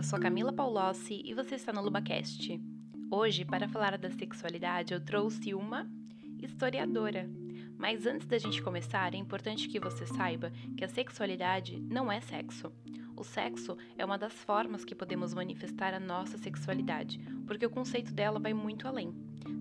Eu sou Camila Paulossi e você está no LubaCast. Hoje, para falar da sexualidade, eu trouxe uma historiadora. Mas antes da gente começar, é importante que você saiba que a sexualidade não é sexo. O sexo é uma das formas que podemos manifestar a nossa sexualidade, porque o conceito dela vai muito além.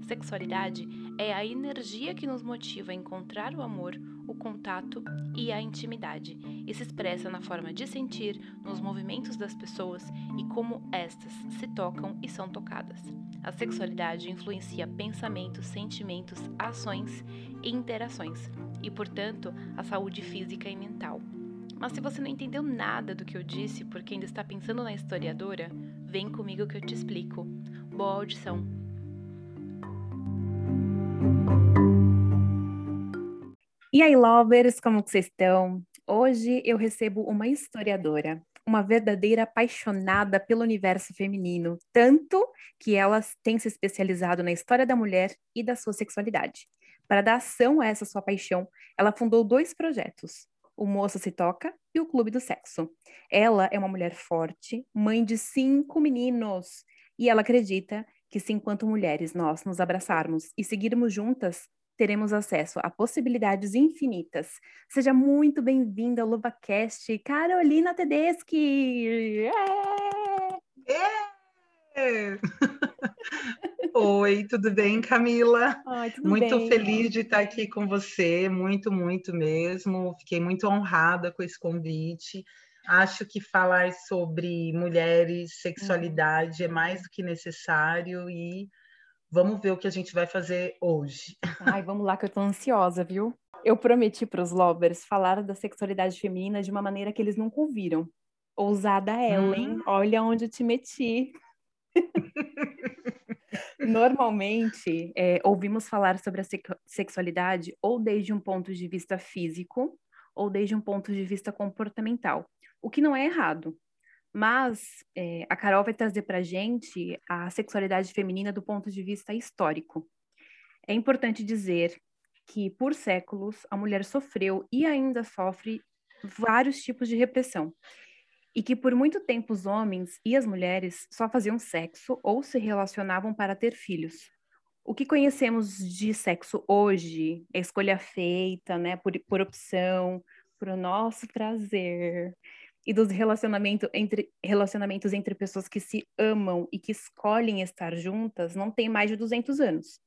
Sexualidade é a energia que nos motiva a encontrar o amor, contato e a intimidade, e se expressa na forma de sentir, nos movimentos das pessoas e como estas se tocam e são tocadas. A sexualidade influencia pensamentos, sentimentos, ações e interações, e, portanto, a saúde física e mental. Mas se você não entendeu nada do que eu disse porque ainda está pensando na historiadora, vem comigo que eu te explico. Boa audição! E aí, lovers, como vocês estão? Hoje eu recebo uma historiadora, uma verdadeira apaixonada pelo universo feminino, tanto que ela tem se especializado na história da mulher e da sua sexualidade. Para dar ação a essa sua paixão, ela fundou dois projetos, o Moça Se Toca e o Clube do Sexo. Ela é uma mulher forte, mãe de cinco meninos, e ela acredita que se enquanto mulheres nós nos abraçarmos e seguirmos juntas, teremos acesso a possibilidades infinitas. Seja muito bem-vinda ao LuvaCast, Carolina Tedeschi! É! Oi, tudo bem, Camila? Ai, tudo muito bem. feliz de estar aqui com você, muito, muito mesmo. Fiquei muito honrada com esse convite. Acho que falar sobre mulheres, sexualidade é mais do que necessário e Vamos ver o que a gente vai fazer hoje. Ai, vamos lá, que eu tô ansiosa, viu? Eu prometi para os lovers falar da sexualidade feminina de uma maneira que eles nunca ouviram. Ousada Ellen, hum. olha onde eu te meti. Normalmente, é, ouvimos falar sobre a sexualidade ou desde um ponto de vista físico ou desde um ponto de vista comportamental, o que não é errado. Mas é, a Carol vai trazer para a gente a sexualidade feminina do ponto de vista histórico. É importante dizer que, por séculos, a mulher sofreu e ainda sofre vários tipos de repressão. E que, por muito tempo, os homens e as mulheres só faziam sexo ou se relacionavam para ter filhos. O que conhecemos de sexo hoje é escolha feita, né, por, por opção, por o nosso prazer e dos relacionamento entre, relacionamentos entre pessoas que se amam e que escolhem estar juntas não tem mais de 200 anos.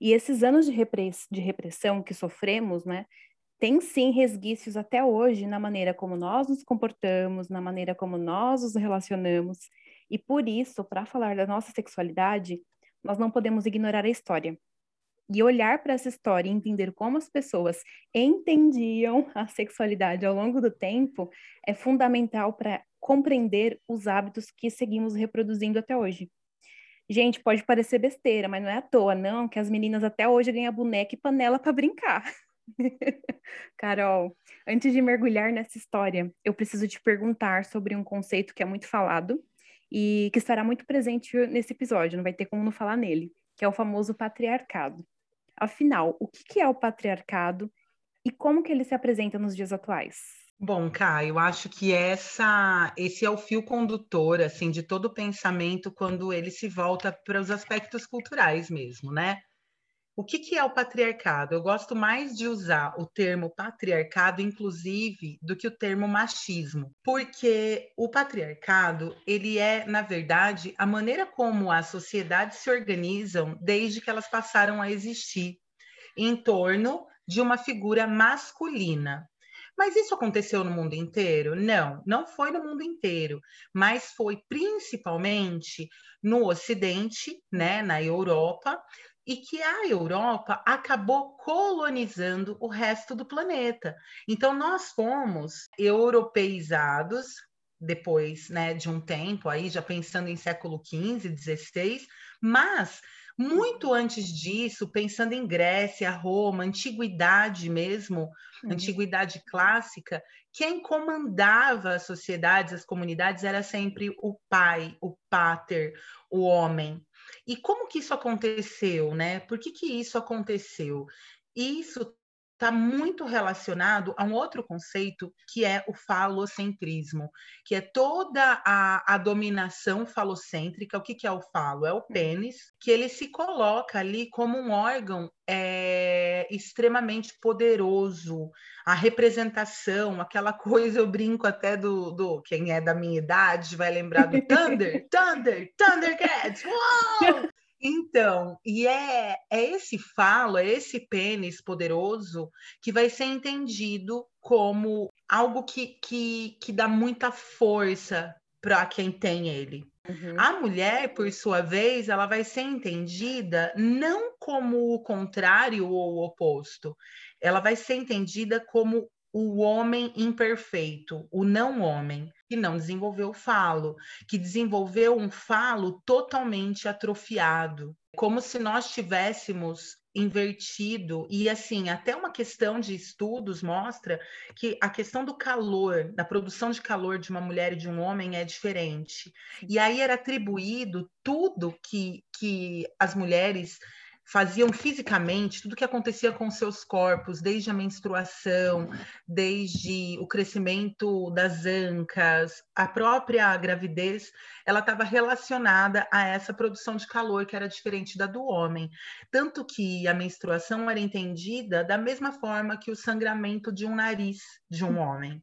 E esses anos de, repress, de repressão que sofremos, né, tem sim resquícios até hoje na maneira como nós nos comportamos, na maneira como nós nos relacionamos. E por isso, para falar da nossa sexualidade, nós não podemos ignorar a história e olhar para essa história e entender como as pessoas entendiam a sexualidade ao longo do tempo é fundamental para compreender os hábitos que seguimos reproduzindo até hoje. Gente, pode parecer besteira, mas não é à toa, não, que as meninas até hoje ganham boneca e panela para brincar. Carol, antes de mergulhar nessa história, eu preciso te perguntar sobre um conceito que é muito falado e que estará muito presente nesse episódio, não vai ter como não falar nele, que é o famoso patriarcado. Afinal, o que é o patriarcado e como que ele se apresenta nos dias atuais? Bom, Caio, eu acho que essa, esse é o fio condutor assim de todo o pensamento quando ele se volta para os aspectos culturais mesmo, né? O que, que é o patriarcado? Eu gosto mais de usar o termo patriarcado, inclusive, do que o termo machismo, porque o patriarcado ele é, na verdade, a maneira como as sociedades se organizam desde que elas passaram a existir em torno de uma figura masculina. Mas isso aconteceu no mundo inteiro? Não, não foi no mundo inteiro, mas foi principalmente no Ocidente, né, na Europa, e que a Europa acabou colonizando o resto do planeta. Então, nós fomos europeizados depois né, de um tempo, aí já pensando em século XV, XVI, mas muito antes disso, pensando em Grécia, Roma, antiguidade mesmo, uhum. antiguidade clássica, quem comandava as sociedades, as comunidades, era sempre o pai, o pater, o homem. E como que isso aconteceu, né? Por que, que isso aconteceu? Isso está muito relacionado a um outro conceito que é o falocentrismo, que é toda a, a dominação falocêntrica. O que, que é o falo? É o pênis, que ele se coloca ali como um órgão é, extremamente poderoso, a representação, aquela coisa, eu brinco até do, do quem é da minha idade vai lembrar do Thunder, Thunder, Thundercats, uou! Então, e é, é esse falo, é esse pênis poderoso que vai ser entendido como algo que, que, que dá muita força para quem tem ele. Uhum. A mulher, por sua vez, ela vai ser entendida não como o contrário ou o oposto, ela vai ser entendida como o homem imperfeito, o não homem, que não desenvolveu o falo, que desenvolveu um falo totalmente atrofiado, como se nós tivéssemos invertido e assim até uma questão de estudos mostra que a questão do calor da produção de calor de uma mulher e de um homem é diferente. E aí era atribuído tudo que que as mulheres faziam fisicamente tudo que acontecia com seus corpos, desde a menstruação, desde o crescimento das ancas, a própria gravidez, ela estava relacionada a essa produção de calor que era diferente da do homem. Tanto que a menstruação era entendida da mesma forma que o sangramento de um nariz de um homem.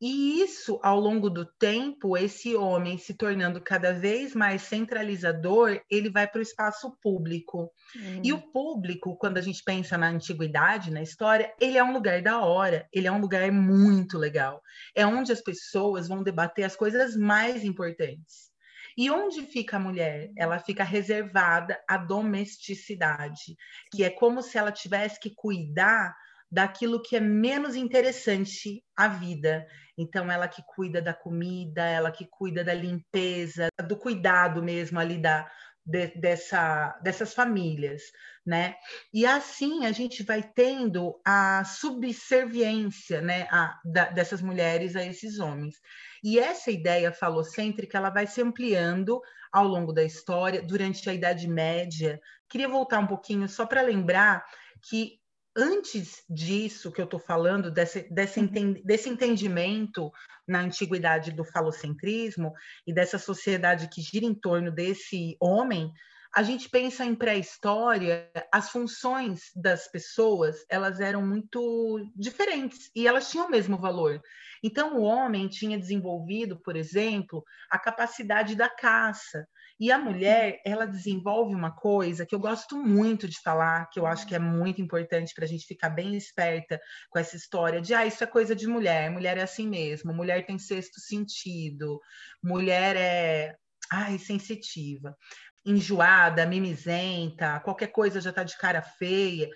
E isso, ao longo do tempo, esse homem se tornando cada vez mais centralizador, ele vai para o espaço público. Uhum. E o público, quando a gente pensa na antiguidade, na história, ele é um lugar da hora, ele é um lugar muito legal. É onde as pessoas vão debater as coisas mais importantes. E onde fica a mulher? Ela fica reservada à domesticidade, que é como se ela tivesse que cuidar daquilo que é menos interessante à vida. Então, ela que cuida da comida, ela que cuida da limpeza, do cuidado mesmo ali da, de, dessa, dessas famílias, né? E assim a gente vai tendo a subserviência, né, a, da, dessas mulheres a esses homens. E essa ideia falocêntrica ela vai se ampliando ao longo da história, durante a Idade Média. Queria voltar um pouquinho só para lembrar que antes disso que eu estou falando, desse, desse, uhum. desse entendimento na antiguidade do falocentrismo e dessa sociedade que gira em torno desse homem, a gente pensa em pré-história, as funções das pessoas elas eram muito diferentes e elas tinham o mesmo valor. Então, o homem tinha desenvolvido, por exemplo, a capacidade da caça, e a mulher, ela desenvolve uma coisa que eu gosto muito de falar, que eu acho que é muito importante para a gente ficar bem esperta com essa história de, ah, isso é coisa de mulher, mulher é assim mesmo, mulher tem sexto sentido, mulher é, ai, sensitiva enjoada, mimizenta, qualquer coisa já está de cara feia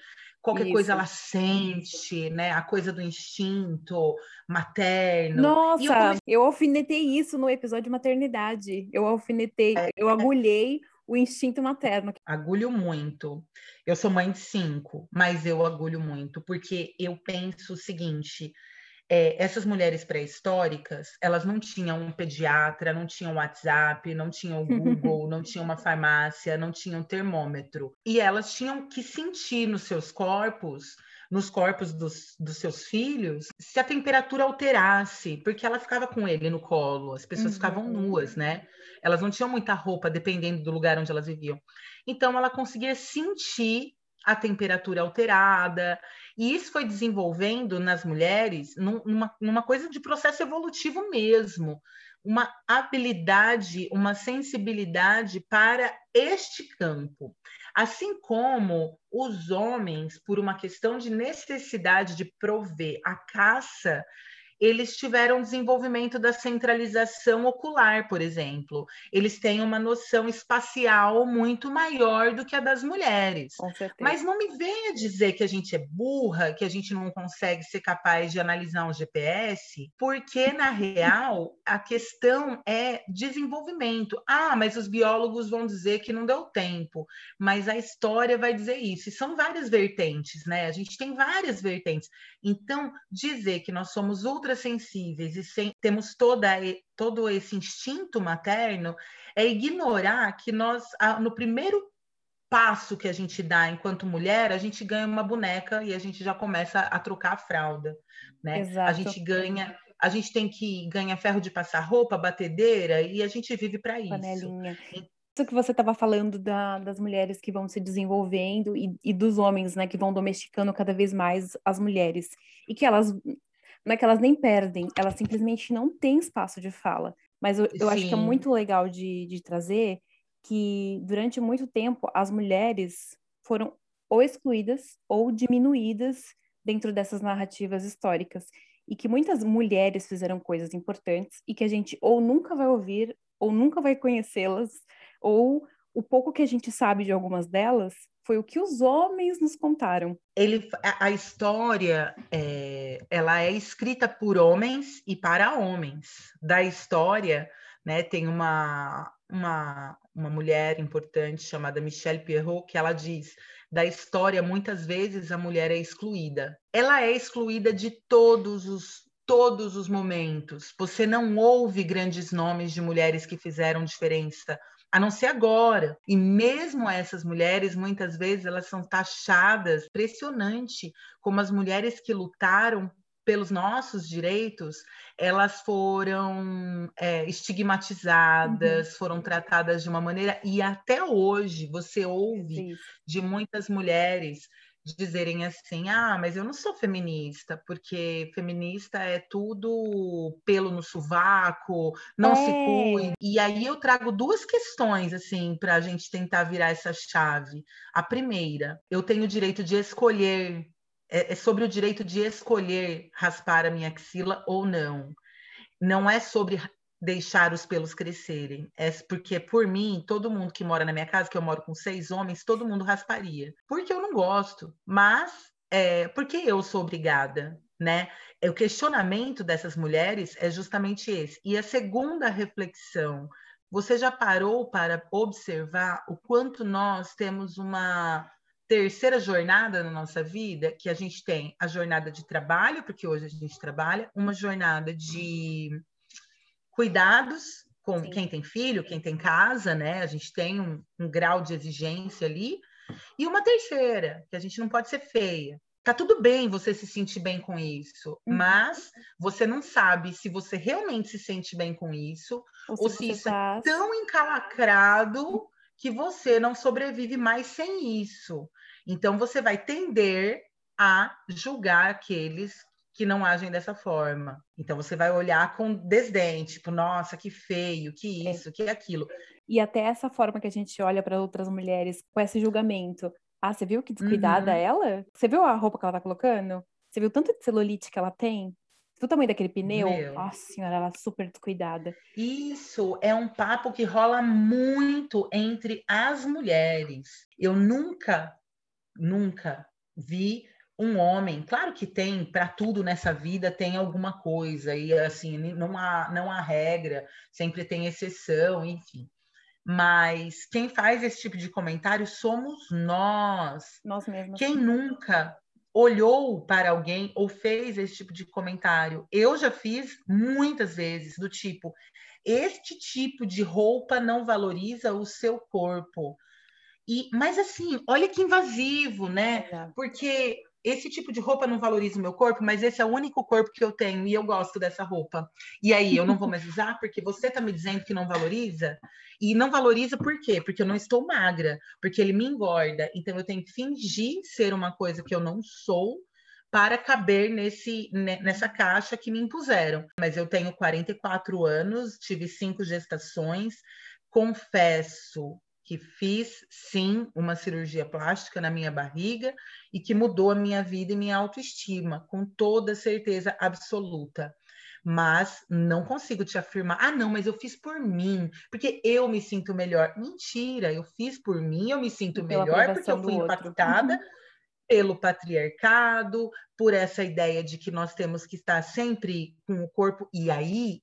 qualquer Isso. coisa ela sente, né? A coisa do instinto materno. Nossa, eu, comecei... eu, alfinetei isso no episódio de maternidade. Eu alfinetei, é, eu agulhei o instinto materno. Agulho muito. Eu sou mãe de cinco, mas eu agulho muito, porque eu penso o seguinte: é, essas mulheres pré-históricas, elas não tinham um pediatra, não tinham WhatsApp, não tinham Google, não tinham uma farmácia, não tinham um termômetro. E elas tinham que sentir nos seus corpos, nos corpos dos, dos seus filhos, se a temperatura alterasse, porque ela ficava com ele no colo, as pessoas uhum. ficavam nuas, né? Elas não tinham muita roupa, dependendo do lugar onde elas viviam. Então, ela conseguia sentir a temperatura alterada, e isso foi desenvolvendo nas mulheres numa, numa coisa de processo evolutivo mesmo, uma habilidade, uma sensibilidade para este campo. Assim como os homens, por uma questão de necessidade de prover a caça, eles tiveram desenvolvimento da centralização ocular, por exemplo. Eles têm uma noção espacial muito maior do que a das mulheres. Mas não me venha dizer que a gente é burra, que a gente não consegue ser capaz de analisar um GPS, porque na real a questão é desenvolvimento. Ah, mas os biólogos vão dizer que não deu tempo, mas a história vai dizer isso. E são várias vertentes, né? A gente tem várias vertentes. Então, dizer que nós somos ultra sensíveis e sem, temos toda, todo esse instinto materno, é ignorar que nós, no primeiro passo que a gente dá enquanto mulher, a gente ganha uma boneca e a gente já começa a trocar a fralda, né? Exato. A gente ganha, a gente tem que ganhar ferro de passar roupa, batedeira e a gente vive para isso. Panelinha. Isso que você estava falando da, das mulheres que vão se desenvolvendo e, e, dos homens, né, que vão domesticando cada vez mais as mulheres e que elas não é que elas nem perdem, elas simplesmente não têm espaço de fala. Mas eu, eu acho que é muito legal de, de trazer que durante muito tempo as mulheres foram ou excluídas ou diminuídas dentro dessas narrativas históricas e que muitas mulheres fizeram coisas importantes e que a gente ou nunca vai ouvir ou nunca vai conhecê-las ou o pouco que a gente sabe de algumas delas foi o que os homens nos contaram. Ele, a, a história, é, ela é escrita por homens e para homens. Da história, né, tem uma, uma, uma mulher importante chamada Michelle Pierrot, que ela diz: da história, muitas vezes a mulher é excluída. Ela é excluída de todos os todos os momentos. Você não ouve grandes nomes de mulheres que fizeram diferença, a não ser agora. E mesmo essas mulheres, muitas vezes, elas são taxadas, impressionante, como as mulheres que lutaram pelos nossos direitos, elas foram é, estigmatizadas, uhum. foram tratadas de uma maneira, e até hoje você ouve Sim. de muitas mulheres dizerem assim: ah, mas eu não sou feminista, porque feminista é tudo pelo no sovaco, não é. se cuida. E aí eu trago duas questões, assim, para a gente tentar virar essa chave. A primeira, eu tenho o direito de escolher é, é sobre o direito de escolher raspar a minha axila ou não. Não é sobre deixar os pelos crescerem. É porque, por mim, todo mundo que mora na minha casa, que eu moro com seis homens, todo mundo rasparia. Porque eu não gosto. Mas, é, porque eu sou obrigada, né? É, o questionamento dessas mulheres é justamente esse. E a segunda reflexão, você já parou para observar o quanto nós temos uma terceira jornada na nossa vida, que a gente tem a jornada de trabalho, porque hoje a gente trabalha, uma jornada de cuidados com Sim. quem tem filho, quem tem casa, né? A gente tem um, um grau de exigência ali. E uma terceira, que a gente não pode ser feia. Tá tudo bem você se sentir bem com isso, uhum. mas você não sabe se você realmente se sente bem com isso ou se, ou se isso tá... é tão encalacrado que você não sobrevive mais sem isso. Então, você vai tender a julgar aqueles que não agem dessa forma. Então, você vai olhar com desdém, tipo, nossa, que feio, que é. isso, é. que aquilo. E até essa forma que a gente olha para outras mulheres com esse julgamento. Ah, você viu que descuidada uhum. ela? Você viu a roupa que ela tá colocando? Você viu tanto de celulite que ela tem? Você viu o tamanho daquele pneu? Meu. Nossa senhora, ela é super descuidada. Isso é um papo que rola muito entre as mulheres. Eu nunca nunca vi um homem, claro que tem para tudo nessa vida tem alguma coisa e assim não há não há regra, sempre tem exceção, enfim. Mas quem faz esse tipo de comentário somos nós. Nós mesmos. Quem nunca olhou para alguém ou fez esse tipo de comentário? Eu já fiz muitas vezes do tipo: este tipo de roupa não valoriza o seu corpo. E, mas assim, olha que invasivo, né? Porque esse tipo de roupa não valoriza o meu corpo, mas esse é o único corpo que eu tenho e eu gosto dessa roupa. E aí eu não vou mais usar porque você está me dizendo que não valoriza? E não valoriza por quê? Porque eu não estou magra, porque ele me engorda. Então eu tenho que fingir ser uma coisa que eu não sou para caber nesse, nessa caixa que me impuseram. Mas eu tenho 44 anos, tive cinco gestações, confesso que fiz sim uma cirurgia plástica na minha barriga e que mudou a minha vida e minha autoestima, com toda certeza absoluta. Mas não consigo te afirmar, ah, não, mas eu fiz por mim, porque eu me sinto melhor. Mentira, eu fiz por mim, eu me sinto melhor porque eu fui impactada pelo patriarcado, por essa ideia de que nós temos que estar sempre com o corpo. E aí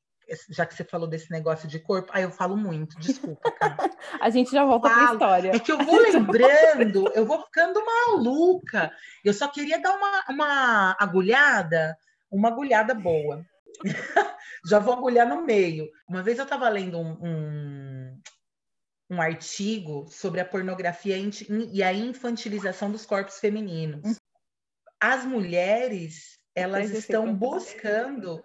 já que você falou desse negócio de corpo, aí eu falo muito, desculpa, cara. a gente já volta para a história. É que eu vou lembrando, eu vou ficando maluca. Eu só queria dar uma, uma agulhada, uma agulhada boa. já vou agulhar no meio. Uma vez eu estava lendo um, um, um artigo sobre a pornografia e a infantilização dos corpos femininos. Hum. As mulheres, elas estão buscando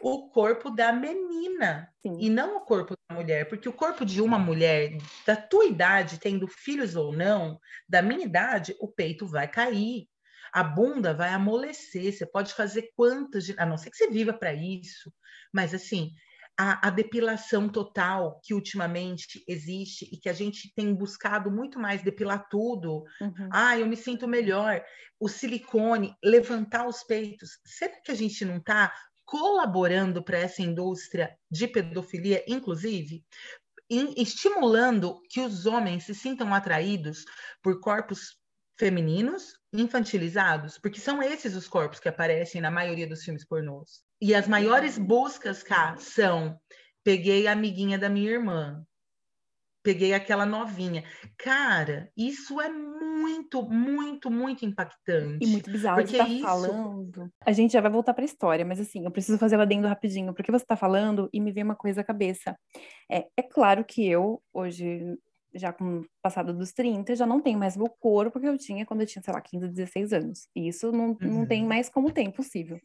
o corpo da menina Sim. e não o corpo da mulher, porque o corpo de uma mulher da tua idade, tendo filhos ou não, da minha idade, o peito vai cair, a bunda vai amolecer, você pode fazer quantas, a não ser que você viva para isso, mas assim, a, a, depilação total que ultimamente existe e que a gente tem buscado muito mais depilar tudo. Uhum. Ah, eu me sinto melhor. O silicone, levantar os peitos. Será que a gente não está colaborando para essa indústria de pedofilia, inclusive? estimulando que os homens se sintam atraídos por corpos femininos infantilizados, porque são esses os corpos que aparecem na maioria dos filmes pornôs. E as maiores buscas, cá, são peguei a amiguinha da minha irmã, peguei aquela novinha. Cara, isso é muito, muito, muito impactante. E muito bizarro. Porque você tá isso... falando. A gente já vai voltar para a história, mas assim, eu preciso fazer o adendo rapidinho, porque você está falando e me vem uma coisa à cabeça. É, é claro que eu, hoje, já com o passado dos 30, já não tenho mais meu corpo que eu tinha quando eu tinha, sei lá, 15, 16 anos. E isso não, uhum. não tem uhum. mais como tem possível.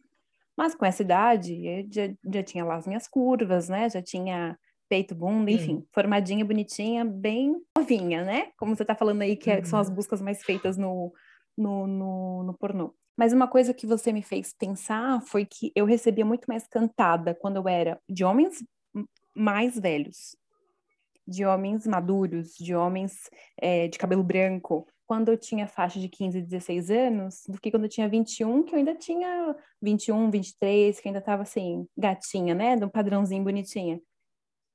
Mas com essa idade, já, já tinha lá as minhas curvas, né? Já tinha peito, bunda, enfim, Sim. formadinha, bonitinha, bem novinha, né? Como você tá falando aí, que uhum. são as uhum. buscas mais feitas no, no, no, no pornô. Mas uma coisa que você me fez pensar foi que eu recebia muito mais cantada quando eu era de homens mais velhos de homens maduros, de homens é, de cabelo branco, quando eu tinha faixa de 15, 16 anos, do que quando eu tinha 21, que eu ainda tinha 21, 23, que ainda tava assim, gatinha, né? De um padrãozinho bonitinha.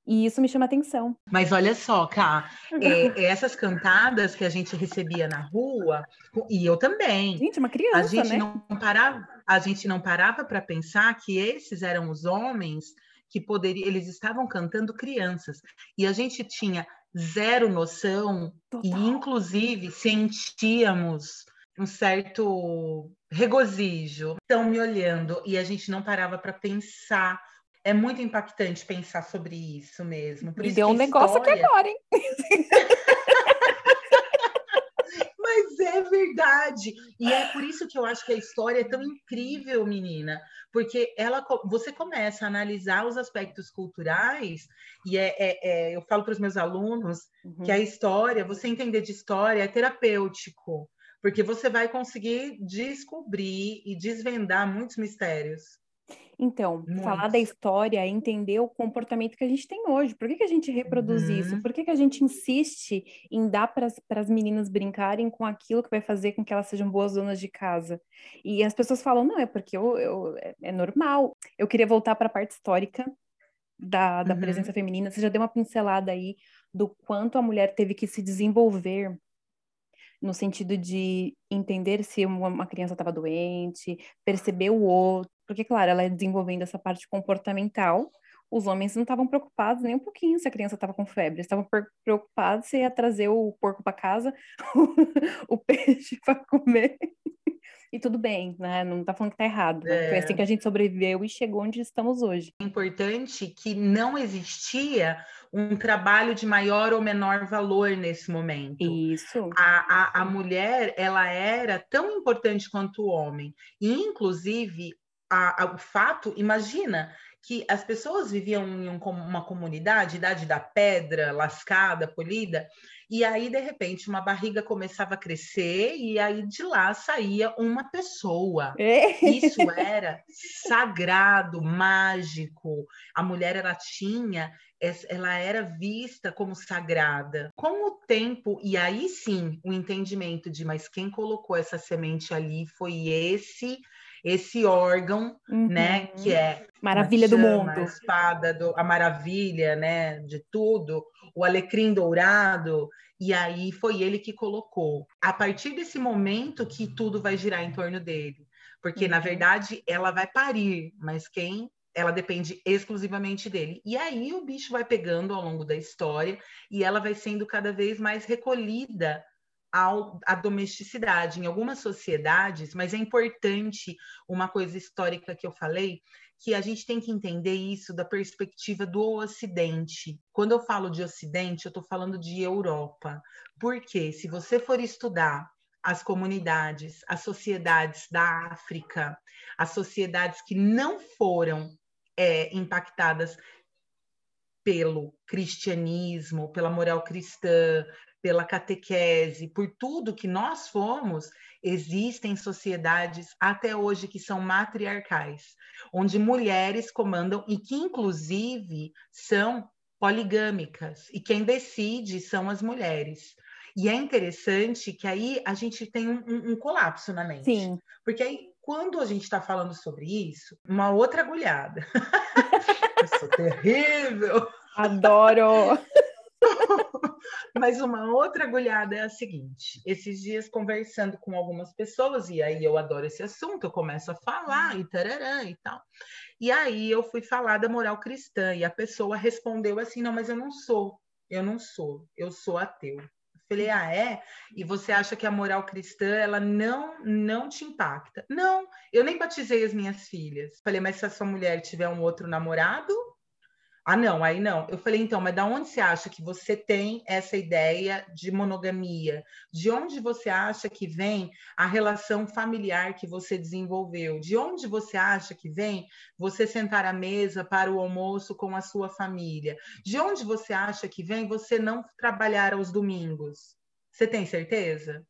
E isso me chama atenção. Mas olha só, Cá, é, essas cantadas que a gente recebia na rua, e eu também. Gente, uma criança, a gente né? Não parava, a gente não parava para pensar que esses eram os homens que poderia, eles estavam cantando crianças. E a gente tinha zero noção Total. e inclusive sentíamos um certo regozijo. Estão me olhando e a gente não parava para pensar. É muito impactante pensar sobre isso mesmo. Por me isso deu um negócio história... aqui agora, hein? Mas é verdade. E é por isso que eu acho que a história é tão incrível, menina, porque ela, você começa a analisar os aspectos culturais, e é, é, é eu falo para os meus alunos uhum. que a história, você entender de história é terapêutico, porque você vai conseguir descobrir e desvendar muitos mistérios. Então, falar da história é entender o comportamento que a gente tem hoje. Por que, que a gente reproduz uhum. isso? Por que, que a gente insiste em dar para as meninas brincarem com aquilo que vai fazer com que elas sejam boas donas de casa? E as pessoas falam, não, é porque eu, eu é, é normal. Eu queria voltar para a parte histórica da, da uhum. presença feminina. Você já deu uma pincelada aí do quanto a mulher teve que se desenvolver no sentido de entender se uma criança estava doente, perceber o outro, porque, claro, ela é desenvolvendo essa parte comportamental, os homens não estavam preocupados nem um pouquinho se a criança estava com febre, estavam preocupados se ia trazer o porco para casa, o peixe para comer. e tudo bem, né? Não está falando que está errado. É. Foi assim que a gente sobreviveu e chegou onde estamos hoje. É importante que não existia um trabalho de maior ou menor valor nesse momento. Isso. A, a, a mulher, ela era tão importante quanto o homem. E, inclusive, a, a, o fato, imagina que as pessoas viviam em um, uma comunidade, idade da pedra, lascada, polida, e aí, de repente, uma barriga começava a crescer e aí de lá saía uma pessoa. É. Isso era sagrado, mágico. A mulher, ela tinha, ela era vista como sagrada. Com o tempo, e aí sim, o entendimento de, mas quem colocou essa semente ali foi esse esse órgão, uhum. né, que é maravilha chama, do mundo, a espada do, a maravilha, né, de tudo, o alecrim dourado, e aí foi ele que colocou. A partir desse momento que tudo vai girar em torno dele, porque uhum. na verdade ela vai parir, mas quem ela depende exclusivamente dele. E aí o bicho vai pegando ao longo da história e ela vai sendo cada vez mais recolhida à domesticidade. Em algumas sociedades, mas é importante uma coisa histórica que eu falei, que a gente tem que entender isso da perspectiva do Ocidente. Quando eu falo de Ocidente, eu estou falando de Europa. Porque se você for estudar as comunidades, as sociedades da África, as sociedades que não foram é, impactadas pelo cristianismo, pela moral cristã, pela catequese, por tudo que nós fomos, existem sociedades até hoje que são matriarcais, onde mulheres comandam e que, inclusive, são poligâmicas, e quem decide são as mulheres. E é interessante que aí a gente tem um, um, um colapso na mente. Sim. Porque aí, quando a gente está falando sobre isso, uma outra agulhada. Eu sou terrível. Adoro! Mas uma outra agulhada é a seguinte: esses dias conversando com algumas pessoas, e aí eu adoro esse assunto, eu começo a falar e tararã e tal. E aí eu fui falar da moral cristã, e a pessoa respondeu assim: não, mas eu não sou, eu não sou, eu sou ateu. Falei, ah, é? E você acha que a moral cristã, ela não, não te impacta? Não, eu nem batizei as minhas filhas. Falei, mas se a sua mulher tiver um outro namorado, ah, não, aí não. Eu falei, então, mas da onde você acha que você tem essa ideia de monogamia? De onde você acha que vem a relação familiar que você desenvolveu? De onde você acha que vem você sentar à mesa para o almoço com a sua família? De onde você acha que vem você não trabalhar aos domingos? Você tem certeza?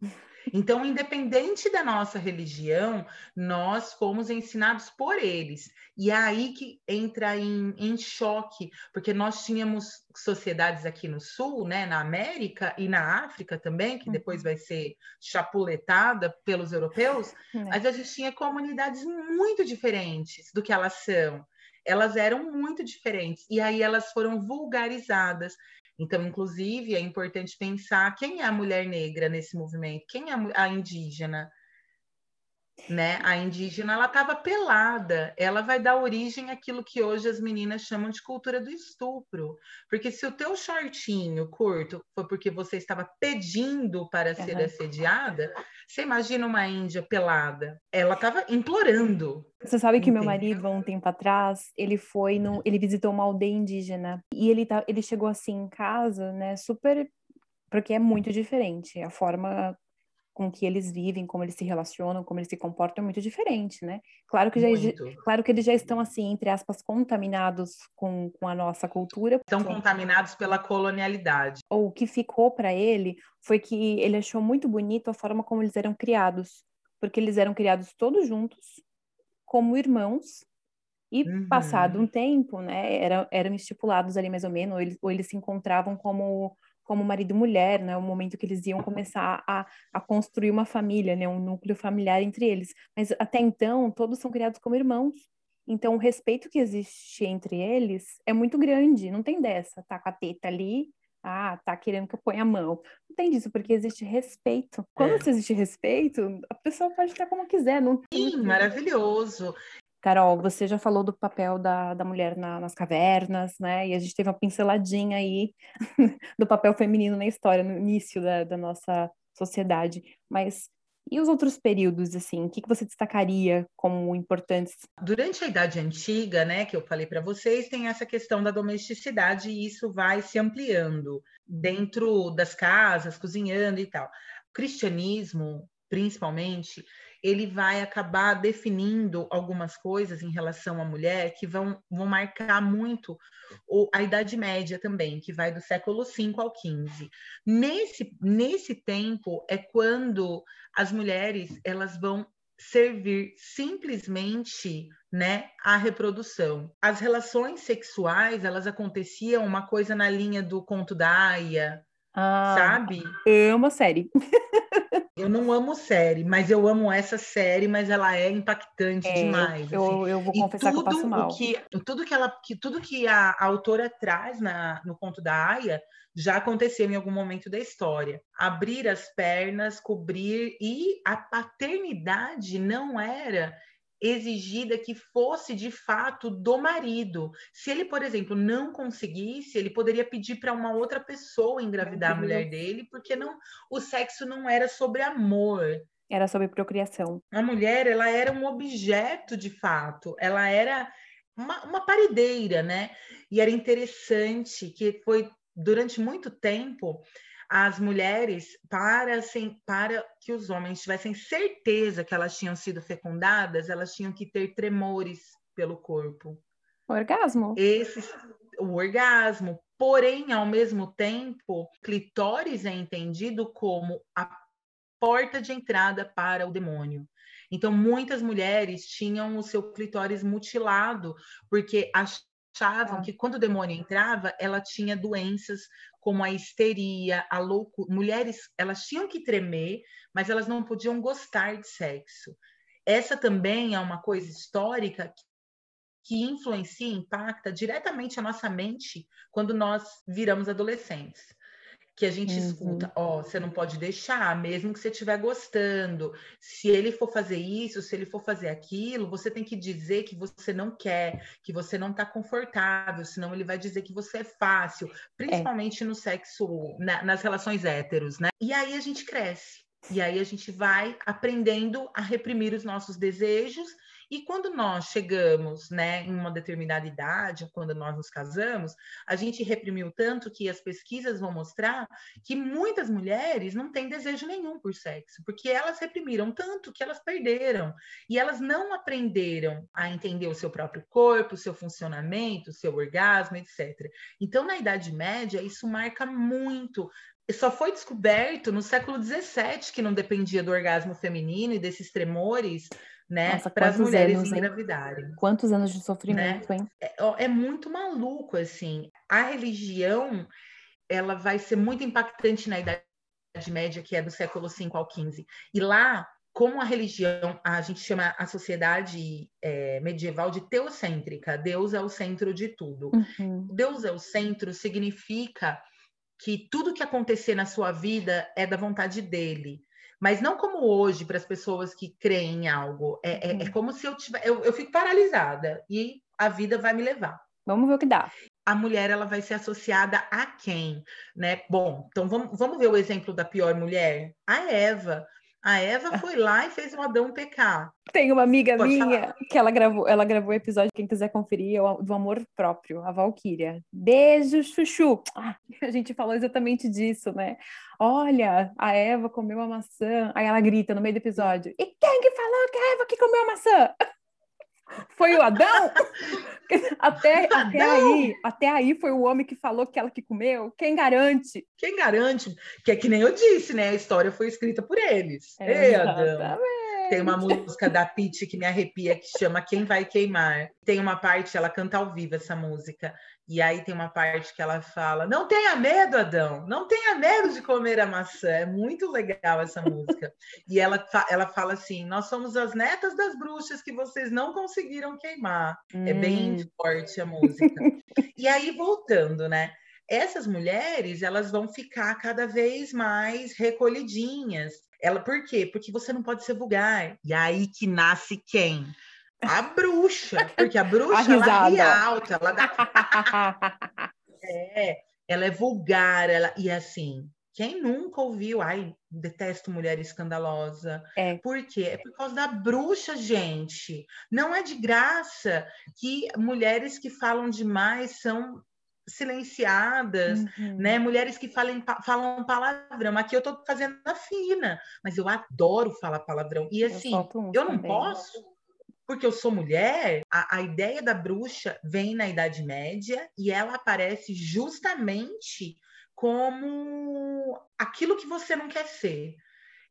Então, independente da nossa religião, nós fomos ensinados por eles. E é aí que entra em, em choque, porque nós tínhamos sociedades aqui no Sul, né, na América e na África também, que depois uhum. vai ser chapuletada pelos europeus, mas a gente tinha comunidades muito diferentes do que elas são elas eram muito diferentes e aí elas foram vulgarizadas. Então, inclusive, é importante pensar quem é a mulher negra nesse movimento, quem é a indígena. Né? A indígena ela estava pelada, ela vai dar origem àquilo que hoje as meninas chamam de cultura do estupro. Porque se o teu shortinho curto foi porque você estava pedindo para ser uhum. assediada, você imagina uma índia pelada? Ela estava implorando. Você sabe que meu marido, há um tempo atrás, ele foi no, ele visitou uma aldeia indígena e ele tá, ele chegou assim em casa, né, super porque é muito diferente a forma com que eles vivem, como eles se relacionam, como eles se comportam é muito diferente, né? Claro que, já, claro que eles já estão, assim, entre aspas, contaminados com, com a nossa cultura. Estão contaminados pela colonialidade. Ou o que ficou para ele foi que ele achou muito bonito a forma como eles eram criados, porque eles eram criados todos juntos, como irmãos, e uhum. passado um tempo, né, eram, eram estipulados ali mais ou menos, ou eles, ou eles se encontravam como como marido e mulher, né? O momento que eles iam começar a, a construir uma família, né? Um núcleo familiar entre eles. Mas até então, todos são criados como irmãos. Então, o respeito que existe entre eles é muito grande. Não tem dessa, tá com a teta ali, ah, tá querendo que eu ponha a mão. Não tem disso, porque existe respeito. Quando é. existe respeito, a pessoa pode estar como quiser. Não Sim, maravilhoso. Carol, você já falou do papel da, da mulher na, nas cavernas, né? E a gente teve uma pinceladinha aí do papel feminino na história, no início da, da nossa sociedade. Mas e os outros períodos, assim, o que, que você destacaria como importantes? Durante a Idade Antiga, né, que eu falei para vocês, tem essa questão da domesticidade e isso vai se ampliando dentro das casas, cozinhando e tal. O cristianismo, principalmente, ele vai acabar definindo algumas coisas em relação à mulher que vão, vão marcar muito o, a Idade Média também, que vai do século V ao XV. Nesse, nesse tempo é quando as mulheres elas vão servir simplesmente né, a reprodução. As relações sexuais, elas aconteciam uma coisa na linha do conto da Aya, ah, sabe? Amo a série. Eu não amo série, mas eu amo essa série, mas ela é impactante é, demais. Eu, assim. eu vou confessar que eu passo mal. Que, tudo que ela, que, tudo que a, a autora traz na, no conto da Aya já aconteceu em algum momento da história. Abrir as pernas, cobrir e a paternidade não era exigida que fosse de fato do marido. Se ele, por exemplo, não conseguisse, ele poderia pedir para uma outra pessoa engravidar a mulher dele, porque não o sexo não era sobre amor, Era sobre procriação. A mulher, ela era um objeto de fato, ela era uma, uma paredeira, né? E era interessante que foi durante muito tempo as mulheres para, assim, para que os homens tivessem certeza que elas tinham sido fecundadas, elas tinham que ter tremores pelo corpo. Orgasmo. Esse, o orgasmo. Porém, ao mesmo tempo, clitóris é entendido como a porta de entrada para o demônio. Então, muitas mulheres tinham o seu clitóris mutilado, porque achavam ah. que quando o demônio entrava, ela tinha doenças como a histeria, a loucura. Mulheres, elas tinham que tremer, mas elas não podiam gostar de sexo. Essa também é uma coisa histórica que influencia impacta diretamente a nossa mente quando nós viramos adolescentes que a gente uhum. escuta, ó, oh, você não pode deixar, mesmo que você estiver gostando. Se ele for fazer isso, se ele for fazer aquilo, você tem que dizer que você não quer, que você não está confortável, senão ele vai dizer que você é fácil, é. principalmente é. no sexo, na, nas relações héteros, né? E aí a gente cresce. E aí a gente vai aprendendo a reprimir os nossos desejos e quando nós chegamos, né, em uma determinada idade, quando nós nos casamos, a gente reprimiu tanto que as pesquisas vão mostrar que muitas mulheres não têm desejo nenhum por sexo, porque elas reprimiram tanto que elas perderam e elas não aprenderam a entender o seu próprio corpo, o seu funcionamento, o seu orgasmo, etc. Então, na Idade Média, isso marca muito só foi descoberto no século XVII que não dependia do orgasmo feminino e desses tremores né? Para as mulheres anos, engravidarem. Hein? Quantos anos de sofrimento, né? hein? É, é, muito maluco, assim. A religião, ela vai ser muito impactante na Idade Média, que é do século V ao XV. E lá, como a religião, a gente chama a sociedade é, medieval de teocêntrica. Deus é o centro de tudo. Uhum. Deus é o centro significa que tudo que acontecer na sua vida é da vontade dele mas não como hoje para as pessoas que creem em algo. É, é, é uhum. como se eu tiver, eu, eu fico paralisada e a vida vai me levar. Vamos ver o que dá. A mulher ela vai ser associada a quem, né? Bom, então vamos, vamos ver o exemplo da pior mulher, a Eva. A Eva foi lá e fez o Adão pecar. Tem uma amiga Pode minha falar. que ela gravou, ela gravou o episódio, quem quiser conferir, é do amor próprio, a Valkyria. Beijo, chuchu. Ah, a gente falou exatamente disso, né? Olha, a Eva comeu a maçã. Aí ela grita no meio do episódio: E quem que falou que a Eva que comeu a maçã? Foi o Adão? até, até aí, até aí foi o homem que falou que ela que comeu. Quem garante? Quem garante? Que é que nem eu disse, né? A história foi escrita por eles. É, Ei, Adão. Tem uma música da Pitty que me arrepia que chama Quem Vai Queimar. Tem uma parte, ela canta ao vivo essa música. E aí tem uma parte que ela fala: Não tenha medo, Adão, não tenha medo de comer a maçã. É muito legal essa música. e ela, ela fala assim: Nós somos as netas das bruxas que vocês não conseguiram queimar. Hum. É bem hum. forte a música. e aí, voltando, né? Essas mulheres, elas vão ficar cada vez mais recolhidinhas. Ela, por quê? Porque você não pode ser vulgar. E aí que nasce quem? A bruxa, porque a bruxa a ela ri ela dá. é, ela é vulgar, ela e assim. Quem nunca ouviu, ai, detesto mulher escandalosa. É. Por quê? É por causa da bruxa, gente. Não é de graça que mulheres que falam demais são silenciadas, uhum. né? Mulheres que falam, falam palavrão. Aqui eu tô fazendo a fina, mas eu adoro falar palavrão. E assim, eu, eu não também. posso porque eu sou mulher, a, a, ideia da bruxa vem na Idade Média e ela aparece justamente como aquilo que você não quer ser.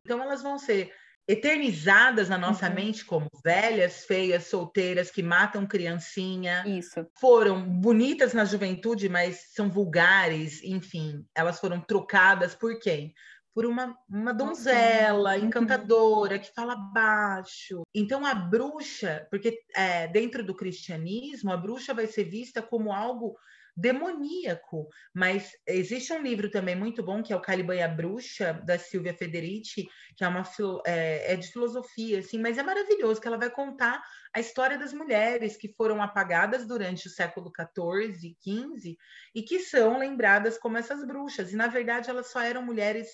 Então, elas vão ser eternizadas na nossa uhum. mente como velhas, feias, solteiras que matam criancinha. Isso. Foram bonitas na juventude, mas são vulgares, enfim, elas foram trocadas por quem? Por uma, uma donzela uhum. encantadora que fala baixo. Então a bruxa, porque é, dentro do cristianismo a bruxa vai ser vista como algo demoníaco, mas existe um livro também muito bom que é o Calibanha Bruxa da Silvia Federici, que é uma é, é de filosofia assim, mas é maravilhoso que ela vai contar a história das mulheres que foram apagadas durante o século XIV, XV e que são lembradas como essas bruxas e na verdade elas só eram mulheres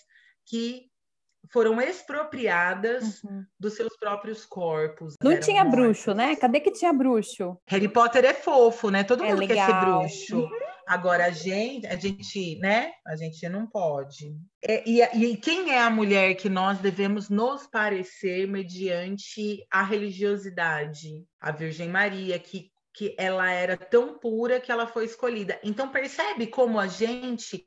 que foram expropriadas uhum. dos seus próprios corpos. Não tinha mortos. bruxo, né? Cadê que tinha bruxo? Harry Potter é fofo, né? Todo é mundo legal. quer ser bruxo. Uhum. Agora, a gente, a gente, né? A gente não pode. É, e, e, quem é a mulher que nós devemos nos parecer mediante a religiosidade? A Virgem Maria, que, que ela era tão pura que ela foi escolhida. Então, percebe como a gente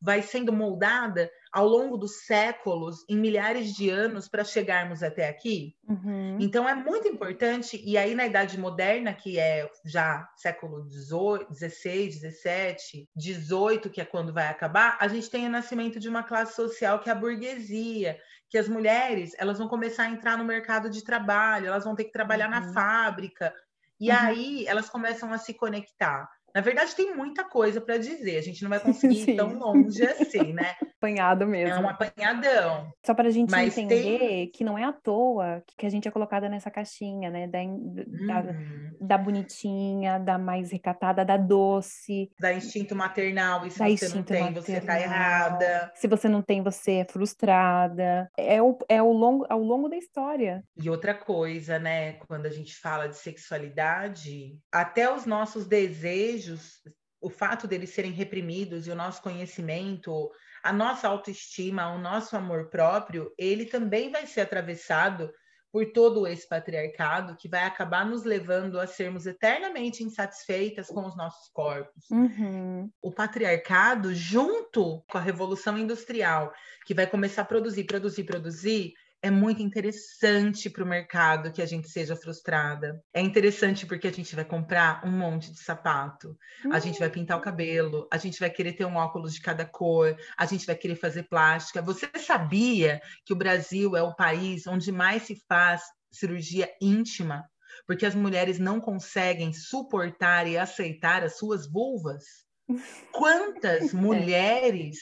vai sendo moldada ao longo dos séculos, em milhares de anos, para chegarmos até aqui. Uhum. Então é muito importante, e aí na Idade Moderna, que é já século XVI, XVII, XVIII, que é quando vai acabar, a gente tem o nascimento de uma classe social que é a burguesia, que as mulheres elas vão começar a entrar no mercado de trabalho, elas vão ter que trabalhar uhum. na fábrica, e uhum. aí elas começam a se conectar na verdade, tem muita coisa para dizer, a gente não vai conseguir ir tão longe assim, né? Apanhado mesmo. É um apanhadão. Só para a gente Mas entender tem... que não é à toa que a gente é colocada nessa caixinha, né? Da, da, uhum. da, bonitinha, da mais recatada, da doce. Da instinto maternal, e se da você não tem, maternal. você tá errada. Se você não tem, você é frustrada. É, o, é o longo, ao longo da história. E outra coisa, né? Quando a gente fala de sexualidade, até os nossos desejos desejos, o fato deles serem reprimidos e o nosso conhecimento, a nossa autoestima, o nosso amor próprio, ele também vai ser atravessado por todo esse patriarcado que vai acabar nos levando a sermos eternamente insatisfeitas com os nossos corpos. Uhum. O patriarcado, junto com a revolução industrial, que vai começar a produzir, produzir, produzir, é muito interessante para o mercado que a gente seja frustrada. É interessante porque a gente vai comprar um monte de sapato, uhum. a gente vai pintar o cabelo, a gente vai querer ter um óculos de cada cor, a gente vai querer fazer plástica. Você sabia que o Brasil é o país onde mais se faz cirurgia íntima? Porque as mulheres não conseguem suportar e aceitar as suas vulvas? Quantas é. mulheres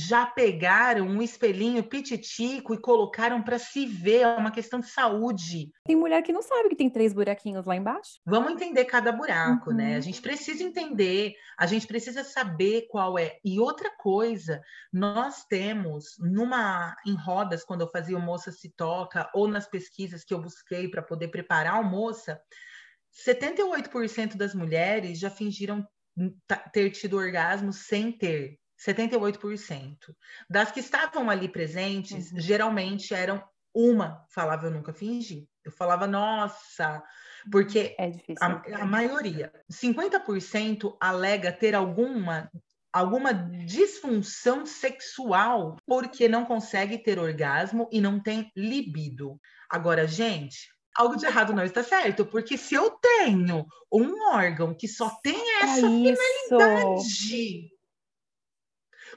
já pegaram um espelhinho pititico e colocaram para se ver, é uma questão de saúde. Tem mulher que não sabe que tem três buraquinhos lá embaixo. Vamos entender cada buraco, uhum. né? A gente precisa entender, a gente precisa saber qual é. E outra coisa, nós temos numa em rodas quando eu fazia o moça se toca ou nas pesquisas que eu busquei para poder preparar o moça, 78% das mulheres já fingiram ter tido orgasmo sem ter. 78%. Das que estavam ali presentes, uhum. geralmente eram uma falava eu nunca fingi. Eu falava, nossa, porque é a, a maioria, 50% alega ter alguma alguma disfunção sexual porque não consegue ter orgasmo e não tem libido. Agora, gente, algo de errado não está certo, porque se eu tenho um órgão que só tem essa é finalidade,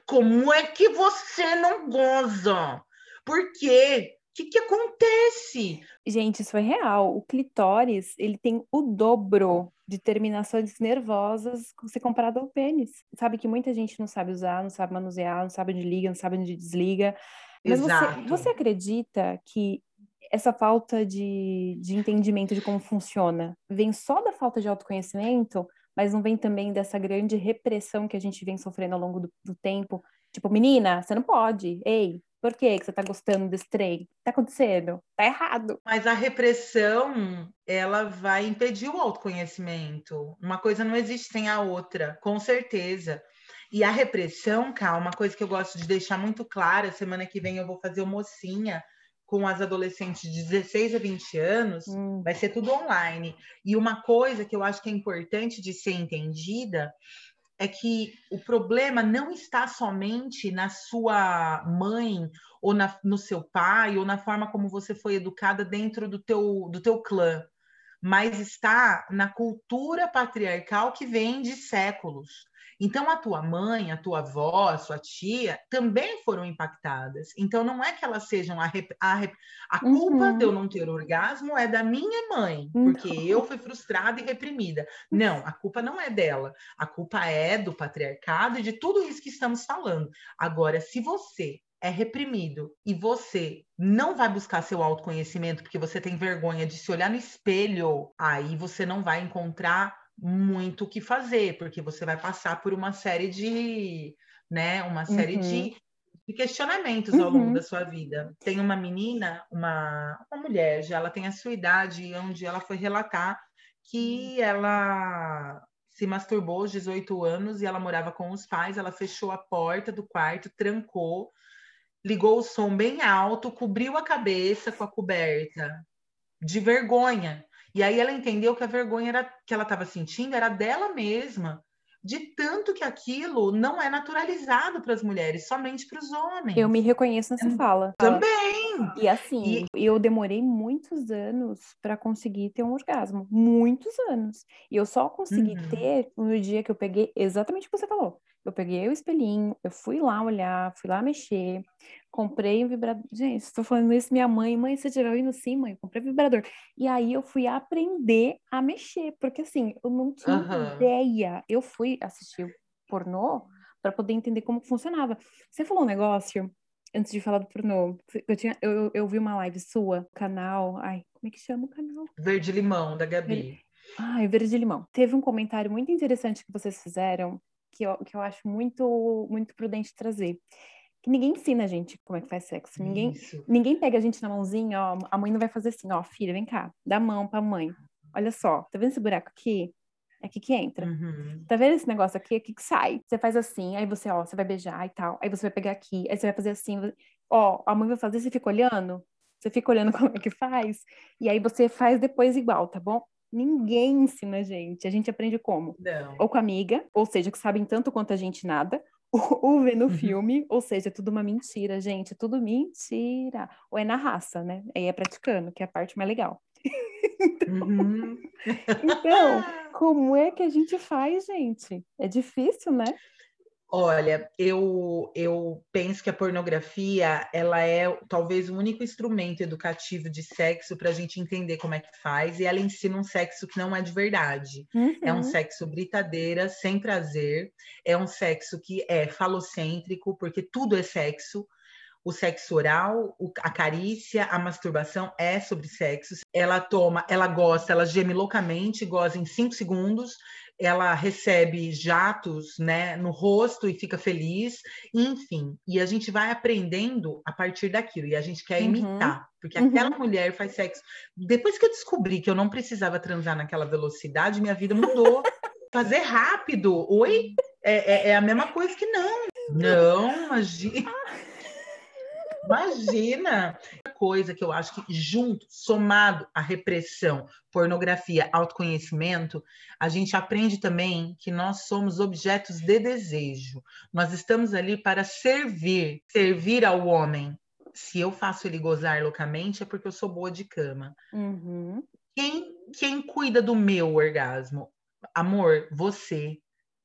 como é que você não goza? Por quê? O que, que acontece? Gente, isso é real. O clitóris, ele tem o dobro de terminações nervosas se comparado ao pênis. Sabe que muita gente não sabe usar, não sabe manusear, não sabe onde liga, não sabe onde desliga. Mas Exato. Você, você acredita que essa falta de, de entendimento de como funciona vem só da falta de autoconhecimento? Mas não vem também dessa grande repressão que a gente vem sofrendo ao longo do, do tempo. Tipo, menina, você não pode. Ei, por que você tá gostando desse trem? Tá acontecendo? Tá errado. Mas a repressão, ela vai impedir o autoconhecimento. Uma coisa não existe sem a outra, com certeza. E a repressão, Cal, uma coisa que eu gosto de deixar muito clara, semana que vem eu vou fazer o mocinha com as adolescentes de 16 a 20 anos, hum. vai ser tudo online. E uma coisa que eu acho que é importante de ser entendida é que o problema não está somente na sua mãe ou na, no seu pai ou na forma como você foi educada dentro do teu, do teu clã, mas está na cultura patriarcal que vem de séculos. Então, a tua mãe, a tua avó, a sua tia também foram impactadas. Então, não é que elas sejam a, a, a culpa uhum. de eu não ter orgasmo é da minha mãe, porque uhum. eu fui frustrada e reprimida. Não, a culpa não é dela. A culpa é do patriarcado e de tudo isso que estamos falando. Agora, se você é reprimido e você não vai buscar seu autoconhecimento porque você tem vergonha de se olhar no espelho, aí você não vai encontrar muito o que fazer, porque você vai passar por uma série de, né, uma série uhum. de de questionamentos ao longo uhum. da sua vida. Tem uma menina, uma, uma mulher, já ela tem a sua idade, onde ela foi relatar que ela se masturbou aos 18 anos e ela morava com os pais, ela fechou a porta do quarto, trancou, ligou o som bem alto, cobriu a cabeça com a coberta de vergonha. E aí ela entendeu que a vergonha era, que ela estava sentindo era dela mesma, de tanto que aquilo não é naturalizado para as mulheres, somente para os homens. Eu me reconheço nessa fala. Também. E assim, e... eu demorei muitos anos para conseguir ter um orgasmo, muitos anos. E eu só consegui uhum. ter no dia que eu peguei exatamente o que você falou. Eu peguei o espelhinho, eu fui lá olhar, fui lá mexer, comprei um vibrador. Gente, estou falando isso minha mãe, mãe, você estiver ouvindo sim, mãe, comprei um vibrador. E aí eu fui aprender a mexer, porque assim, eu não tinha uhum. ideia. Eu fui assistir pornô para poder entender como funcionava. Você falou um negócio antes de falar do pornô. Eu tinha eu, eu vi uma live sua, canal, ai, como é que chama o canal? Verde Limão da Gabi. Ai, Verde Limão. Teve um comentário muito interessante que vocês fizeram que eu, que eu acho muito, muito prudente trazer. Que ninguém ensina a gente como é que faz sexo. Ninguém, ninguém pega a gente na mãozinha, ó. A mãe não vai fazer assim, ó, filha, vem cá, dá a mão pra mãe. Olha só, tá vendo esse buraco aqui? É aqui que entra. Uhum. Tá vendo esse negócio aqui? É aqui que sai. Você faz assim, aí você, ó, você vai beijar e tal. Aí você vai pegar aqui, aí você vai fazer assim. Ó, a mãe vai fazer, você fica olhando. Você fica olhando como é que faz. E aí você faz depois igual, tá bom? Ninguém ensina a gente. A gente aprende como? Não. Ou com amiga, ou seja, que sabem tanto quanto a gente nada, ou, ou vendo uhum. filme, ou seja, é tudo uma mentira, gente, é tudo mentira. Ou é na raça, né? Aí é praticando, que é a parte mais legal. então, uhum. então, como é que a gente faz, gente? É difícil, né? Olha, eu, eu penso que a pornografia ela é talvez o único instrumento educativo de sexo para a gente entender como é que faz, e ela ensina um sexo que não é de verdade. Uhum. É um uhum. sexo britadeira, sem prazer, é um sexo que é falocêntrico, porque tudo é sexo. O sexo oral, a carícia, a masturbação é sobre sexo. Ela toma, ela gosta, ela geme loucamente, goza em cinco segundos, ela recebe jatos né, no rosto e fica feliz, enfim. E a gente vai aprendendo a partir daquilo, e a gente quer uhum. imitar, porque uhum. aquela mulher faz sexo. Depois que eu descobri que eu não precisava transar naquela velocidade, minha vida mudou. Fazer rápido, oi? É, é, é a mesma coisa que não. Não, imagina. Imagina! Coisa que eu acho que, junto, somado à repressão, pornografia, autoconhecimento, a gente aprende também que nós somos objetos de desejo. Nós estamos ali para servir, servir ao homem. Se eu faço ele gozar loucamente, é porque eu sou boa de cama. Uhum. Quem, quem cuida do meu orgasmo? Amor, você.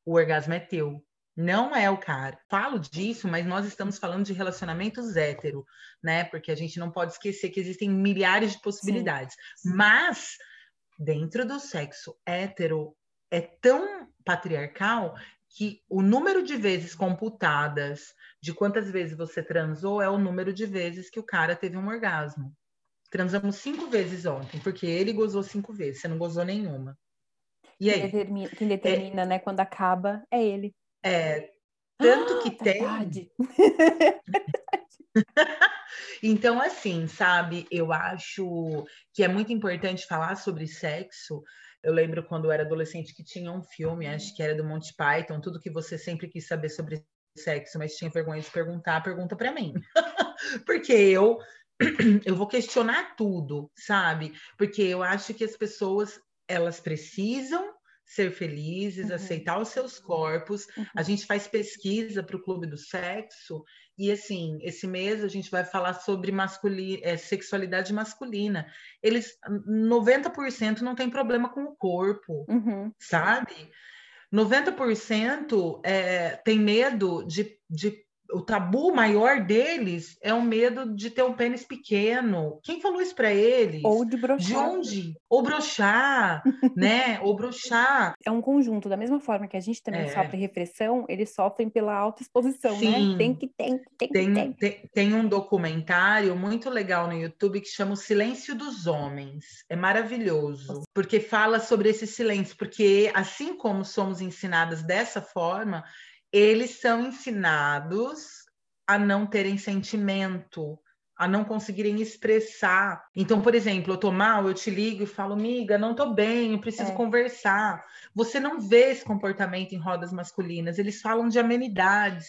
O orgasmo é teu. Não é o cara. Falo disso, mas nós estamos falando de relacionamentos hétero, né? Porque a gente não pode esquecer que existem milhares de possibilidades. Sim. Mas dentro do sexo hétero é tão patriarcal que o número de vezes computadas de quantas vezes você transou é o número de vezes que o cara teve um orgasmo. Transamos cinco vezes ontem, porque ele gozou cinco vezes, você não gozou nenhuma. E aí? Quem determina, quem determina é... né, quando acaba é ele. É, tanto ah, que tem. então, assim, sabe, eu acho que é muito importante falar sobre sexo. Eu lembro quando eu era adolescente que tinha um filme, acho que era do Monty Python, tudo que você sempre quis saber sobre sexo, mas tinha vergonha de perguntar, pergunta para mim. Porque eu eu vou questionar tudo, sabe? Porque eu acho que as pessoas elas precisam ser felizes, uhum. aceitar os seus corpos. Uhum. A gente faz pesquisa para o Clube do Sexo e assim, esse mês a gente vai falar sobre masculina, é, sexualidade masculina. Eles 90% não tem problema com o corpo, uhum. sabe? 90% é, tem medo de, de o tabu maior deles é o medo de ter um pênis pequeno. Quem falou isso para eles? Ou de brochar. De onde? Ou brochar, né? Ou brochar. É um conjunto. Da mesma forma que a gente também é. sofre repressão, eles sofrem pela autoexposição? Sim. né? Tem que, tem, tem, tem, tem. tem. Tem um documentário muito legal no YouTube que chama O Silêncio dos Homens. É maravilhoso, porque fala sobre esse silêncio, porque assim como somos ensinadas dessa forma, eles são ensinados a não terem sentimento, a não conseguirem expressar. Então, por exemplo, eu tô mal, eu te ligo e falo, amiga, não tô bem, eu preciso é. conversar. Você não vê esse comportamento em rodas masculinas, eles falam de amenidades.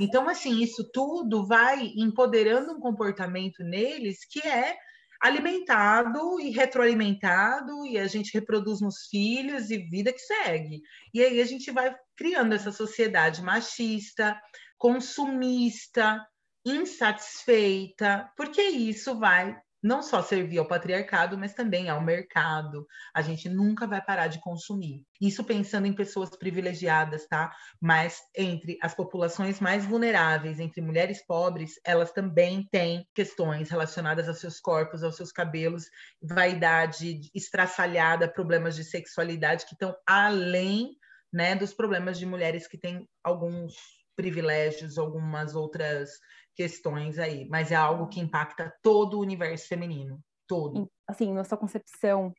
Então, assim, isso tudo vai empoderando um comportamento neles que é alimentado e retroalimentado, e a gente reproduz nos filhos e vida que segue. E aí a gente vai criando essa sociedade machista, consumista, insatisfeita, porque isso vai não só servir ao patriarcado, mas também ao mercado. A gente nunca vai parar de consumir. Isso pensando em pessoas privilegiadas, tá? Mas entre as populações mais vulneráveis, entre mulheres pobres, elas também têm questões relacionadas aos seus corpos, aos seus cabelos, vaidade estraçalhada, problemas de sexualidade que estão além, né, dos problemas de mulheres que têm alguns privilégios, algumas outras questões aí, mas é algo que impacta todo o universo feminino, todo. Assim, na sua concepção,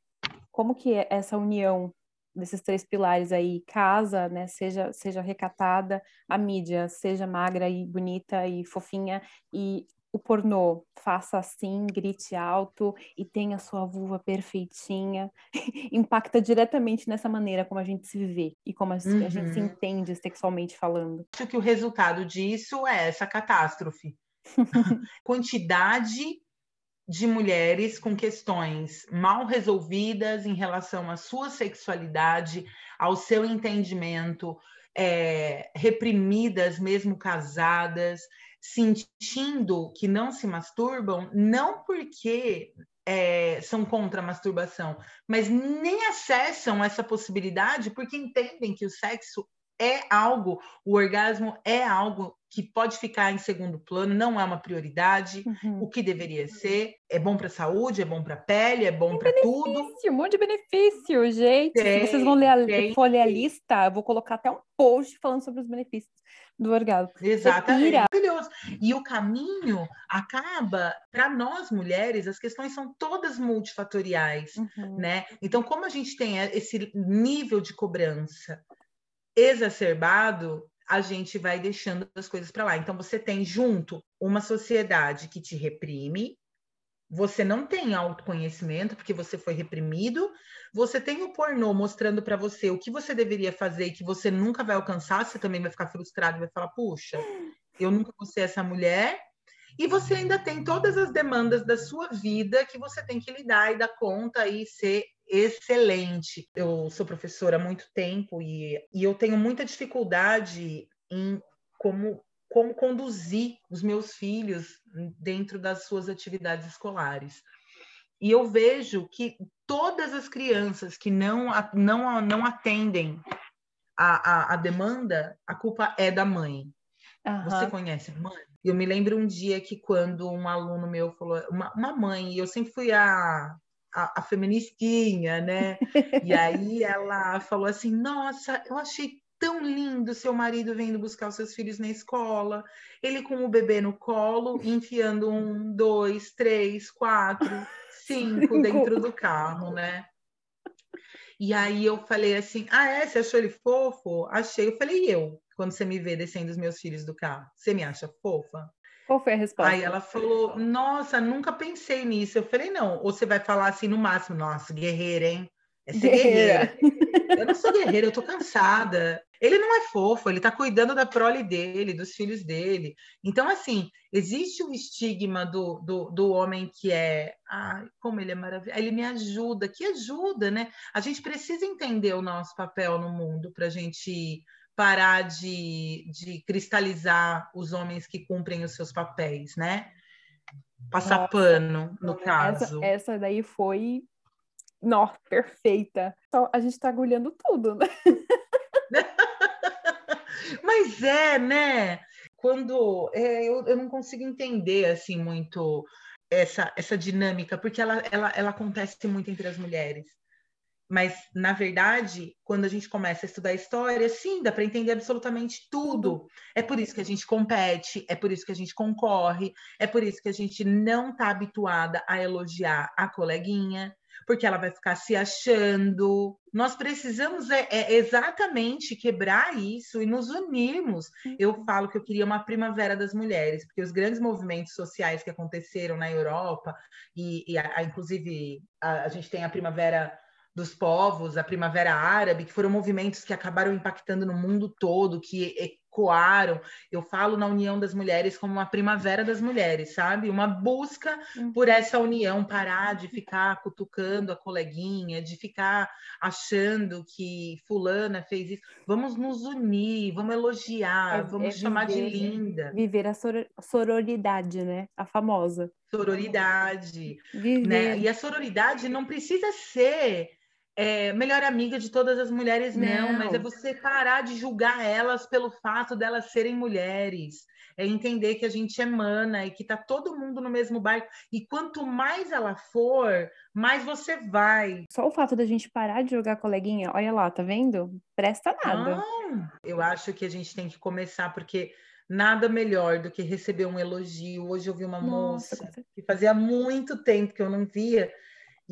como que é essa união desses três pilares aí, casa, né, seja seja recatada, a mídia seja magra e bonita e fofinha e o pornô faça assim, grite alto e tenha sua vulva perfeitinha, impacta diretamente nessa maneira como a gente se vê e como a, uhum. a gente se uhum. entende sexualmente falando. Acho que o resultado disso é essa catástrofe. Quantidade de mulheres com questões mal resolvidas em relação à sua sexualidade, ao seu entendimento, é, reprimidas, mesmo casadas, sentindo que não se masturbam, não porque é, são contra a masturbação, mas nem acessam essa possibilidade porque entendem que o sexo é algo, o orgasmo é algo que pode ficar em segundo plano, não é uma prioridade, uhum. o que deveria ser. É bom para a saúde, é bom para a pele, é bom para tudo. Um monte de benefício, gente. Tem, Se vocês vão ler a, for ler a lista, eu vou colocar até um post falando sobre os benefícios do orgasmo. Exatamente. Maravilhoso. E o caminho acaba, para nós mulheres, as questões são todas multifatoriais, uhum. né? Então, como a gente tem esse nível de cobrança exacerbado, a gente vai deixando as coisas para lá. Então, você tem junto uma sociedade que te reprime, você não tem autoconhecimento porque você foi reprimido, você tem o pornô mostrando para você o que você deveria fazer e que você nunca vai alcançar, você também vai ficar frustrado e vai falar: puxa, eu nunca vou ser essa mulher. E você ainda tem todas as demandas da sua vida que você tem que lidar e dar conta e ser excelente. Eu sou professora há muito tempo e, e eu tenho muita dificuldade em como, como conduzir os meus filhos dentro das suas atividades escolares. E eu vejo que todas as crianças que não, não, não atendem a, a, a demanda, a culpa é da mãe. Uhum. Você conhece mãe? Eu me lembro um dia que quando um aluno meu falou, uma, uma mãe, e eu sempre fui a a, a feministinha, né? E aí ela falou assim: Nossa, eu achei tão lindo seu marido vindo buscar os seus filhos na escola, ele com o bebê no colo, enfiando um, dois, três, quatro, cinco dentro do carro, né? E aí eu falei assim: Ah, é? Você achou ele fofo? Achei. Eu falei: E eu? Quando você me vê descendo os meus filhos do carro, você me acha fofa? Qual foi a resposta? Aí ela falou: Nossa, nunca pensei nisso. Eu falei: Não, ou você vai falar assim no máximo: Nossa, guerreira, hein? É ser guerreira. guerreira. eu não sou guerreira, eu tô cansada. Ele não é fofo, ele tá cuidando da prole dele, dos filhos dele. Então, assim, existe o estigma do, do, do homem que é. Ai, como ele é maravilhoso. Ele me ajuda, que ajuda, né? A gente precisa entender o nosso papel no mundo para a gente parar de, de cristalizar os homens que cumprem os seus papéis, né? Passar Nossa, pano, no caso. Essa, essa daí foi Nó, perfeita. A gente tá agulhando tudo, né? Mas é, né? Quando é, eu, eu não consigo entender assim muito essa, essa dinâmica, porque ela, ela, ela acontece muito entre as mulheres. Mas, na verdade, quando a gente começa a estudar história, sim, dá para entender absolutamente tudo. É por isso que a gente compete, é por isso que a gente concorre, é por isso que a gente não está habituada a elogiar a coleguinha, porque ela vai ficar se achando. Nós precisamos é, é exatamente quebrar isso e nos unirmos. Eu uhum. falo que eu queria uma primavera das mulheres, porque os grandes movimentos sociais que aconteceram na Europa, e, e a, a, inclusive a, a gente tem a primavera dos povos, a Primavera Árabe, que foram movimentos que acabaram impactando no mundo todo, que ecoaram. Eu falo na União das Mulheres como uma primavera das mulheres, sabe? Uma busca uhum. por essa união, parar de ficar cutucando a coleguinha, de ficar achando que fulana fez isso. Vamos nos unir, vamos elogiar, é, vamos é chamar viver, de linda. Viver a sororidade, né? A famosa. Sororidade. Né? E a sororidade não precisa ser é, melhor amiga de todas as mulheres, não, não, mas é você parar de julgar elas pelo fato delas serem mulheres. É entender que a gente emana e que tá todo mundo no mesmo barco. E quanto mais ela for, mais você vai. Só o fato da gente parar de jogar coleguinha, olha lá, tá vendo? Presta nada. Não, eu acho que a gente tem que começar, porque nada melhor do que receber um elogio. Hoje eu vi uma Nossa, moça que fazia muito tempo que eu não via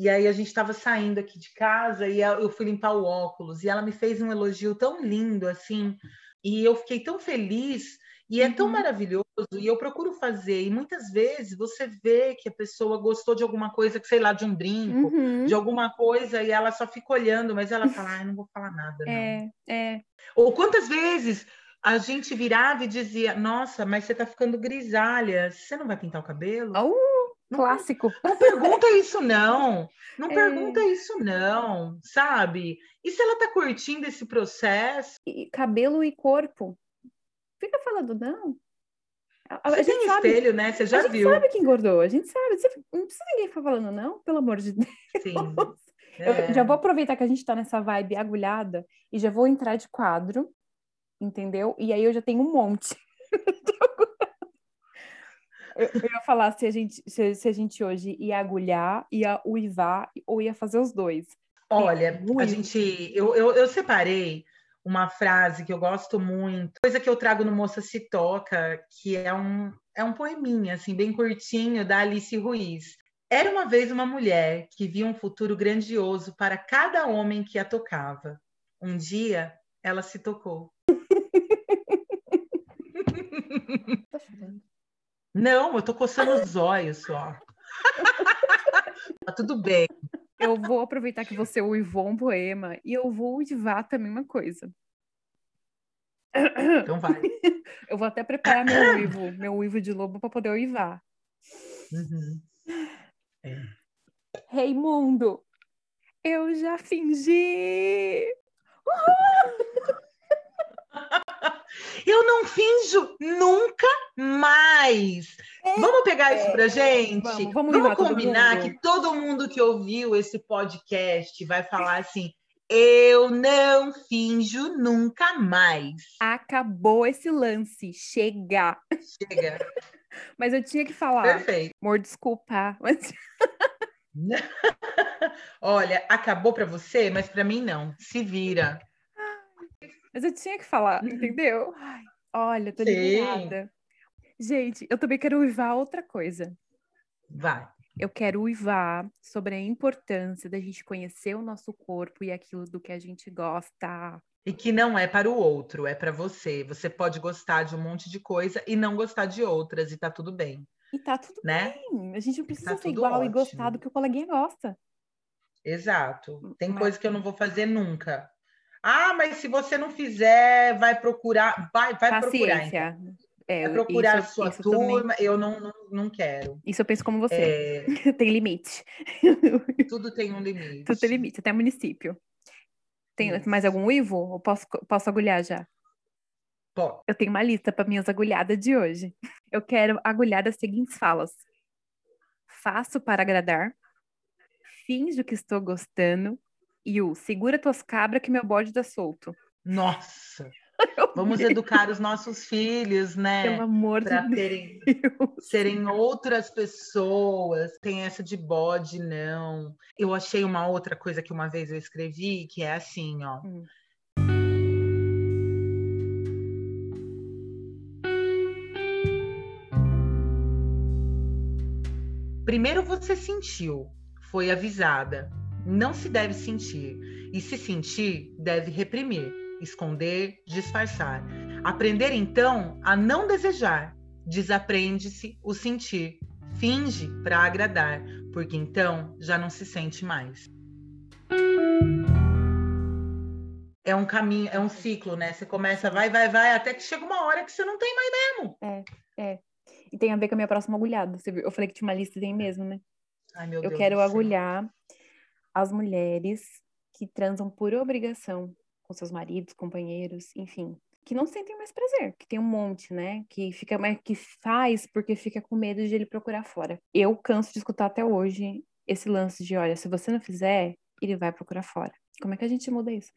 e aí a gente estava saindo aqui de casa e eu fui limpar o óculos e ela me fez um elogio tão lindo assim, e eu fiquei tão feliz e é tão uhum. maravilhoso e eu procuro fazer e muitas vezes você vê que a pessoa gostou de alguma coisa, que sei lá, de um brinco, uhum. de alguma coisa e ela só fica olhando, mas ela fala, ai, não vou falar nada. Não. É, é. Ou quantas vezes a gente virava e dizia, nossa, mas você tá ficando grisalha, você não vai pintar o cabelo? Uh! Clássico. Não, não pergunta isso, não. Não é... pergunta isso, não, sabe? E se ela tá curtindo esse processo? E cabelo e corpo. Fica falando, não. A, a Você tem sabe, espelho, né? Você já a viu. A gente sabe que engordou, a gente sabe. Não precisa ninguém ficar falando, não, pelo amor de Deus. Sim. É. Eu já vou aproveitar que a gente tá nessa vibe agulhada e já vou entrar de quadro, entendeu? E aí eu já tenho um monte. Eu, eu, ia falar se a gente, se, se, a gente hoje ia agulhar, ia uivar ou ia fazer os dois. Olha, a gente, eu, eu, eu, separei uma frase que eu gosto muito, coisa que eu trago no Moça Se Toca, que é um, é um poeminha, assim, bem curtinho, da Alice Ruiz. Era uma vez uma mulher que via um futuro grandioso para cada homem que a tocava. Um dia, ela se tocou. tá chorando. Não, eu tô coçando os olhos só. tá tudo bem. Eu vou aproveitar que você uivou um poema e eu vou uivar também uma coisa. Então vai. Eu vou até preparar meu uivo, meu uivo de lobo para poder uivar. Uhum. É. Raimundo, eu já fingi. Uhul! Eu não finjo nunca mais. É, vamos pegar isso pra gente? Vamos, vamos, vamos combinar todo que todo mundo que ouviu esse podcast vai falar assim: eu não finjo nunca mais. Acabou esse lance. Chega. Chega. Mas eu tinha que falar. Perfeito. Amor, desculpa. Mas... Olha, acabou para você, mas para mim não. Se vira. Mas eu tinha que falar, uhum. entendeu? Ai, olha, tô liberada. Gente, eu também quero uivar outra coisa. Vai. Eu quero uivar sobre a importância da gente conhecer o nosso corpo e aquilo do que a gente gosta. E que não é para o outro, é para você. Você pode gostar de um monte de coisa e não gostar de outras, e tá tudo bem. E tá tudo né? bem. A gente não precisa tá ser igual ótimo. e gostar do que o coleguinha gosta. Exato. Tem Mas... coisa que eu não vou fazer nunca. Ah, mas se você não fizer, vai procurar, vai, vai procurar. Então. É, vai procurar isso, a sua turma, também... eu não, não, não quero. Isso eu penso como você. É... tem limite. Tudo tem um limite. Tudo tem limite, até município. Tem isso. mais algum Ivo? Ou posso, posso agulhar já? Pode. Eu tenho uma lista para minhas agulhadas de hoje. Eu quero agulhar as seguintes falas. Faço para agradar. Finjo que estou gostando o segura tuas cabras que meu bode tá solto. Nossa! Vamos educar os nossos filhos, né? Pelo amor pra de terem, Deus. serem outras pessoas. Tem essa de bode, não. Eu achei uma outra coisa que uma vez eu escrevi, que é assim, ó. Hum. Primeiro você sentiu, foi avisada. Não se deve sentir. E se sentir, deve reprimir, esconder, disfarçar. Aprender então a não desejar. Desaprende-se o sentir. Finge para agradar, porque então já não se sente mais. É um caminho, é um ciclo, né? Você começa, vai, vai, vai, até que chega uma hora que você não tem mais mesmo. É, é. E tem a ver com a minha próxima agulhada. Eu falei que tinha uma lista, tem mesmo, né? Ai, meu Eu Deus quero do céu. As mulheres que transam por obrigação com seus maridos, companheiros, enfim, que não sentem mais prazer, que tem um monte, né? Que fica mais que faz porque fica com medo de ele procurar fora. Eu canso de escutar até hoje esse lance de, olha, se você não fizer, ele vai procurar fora. Como é que a gente muda isso?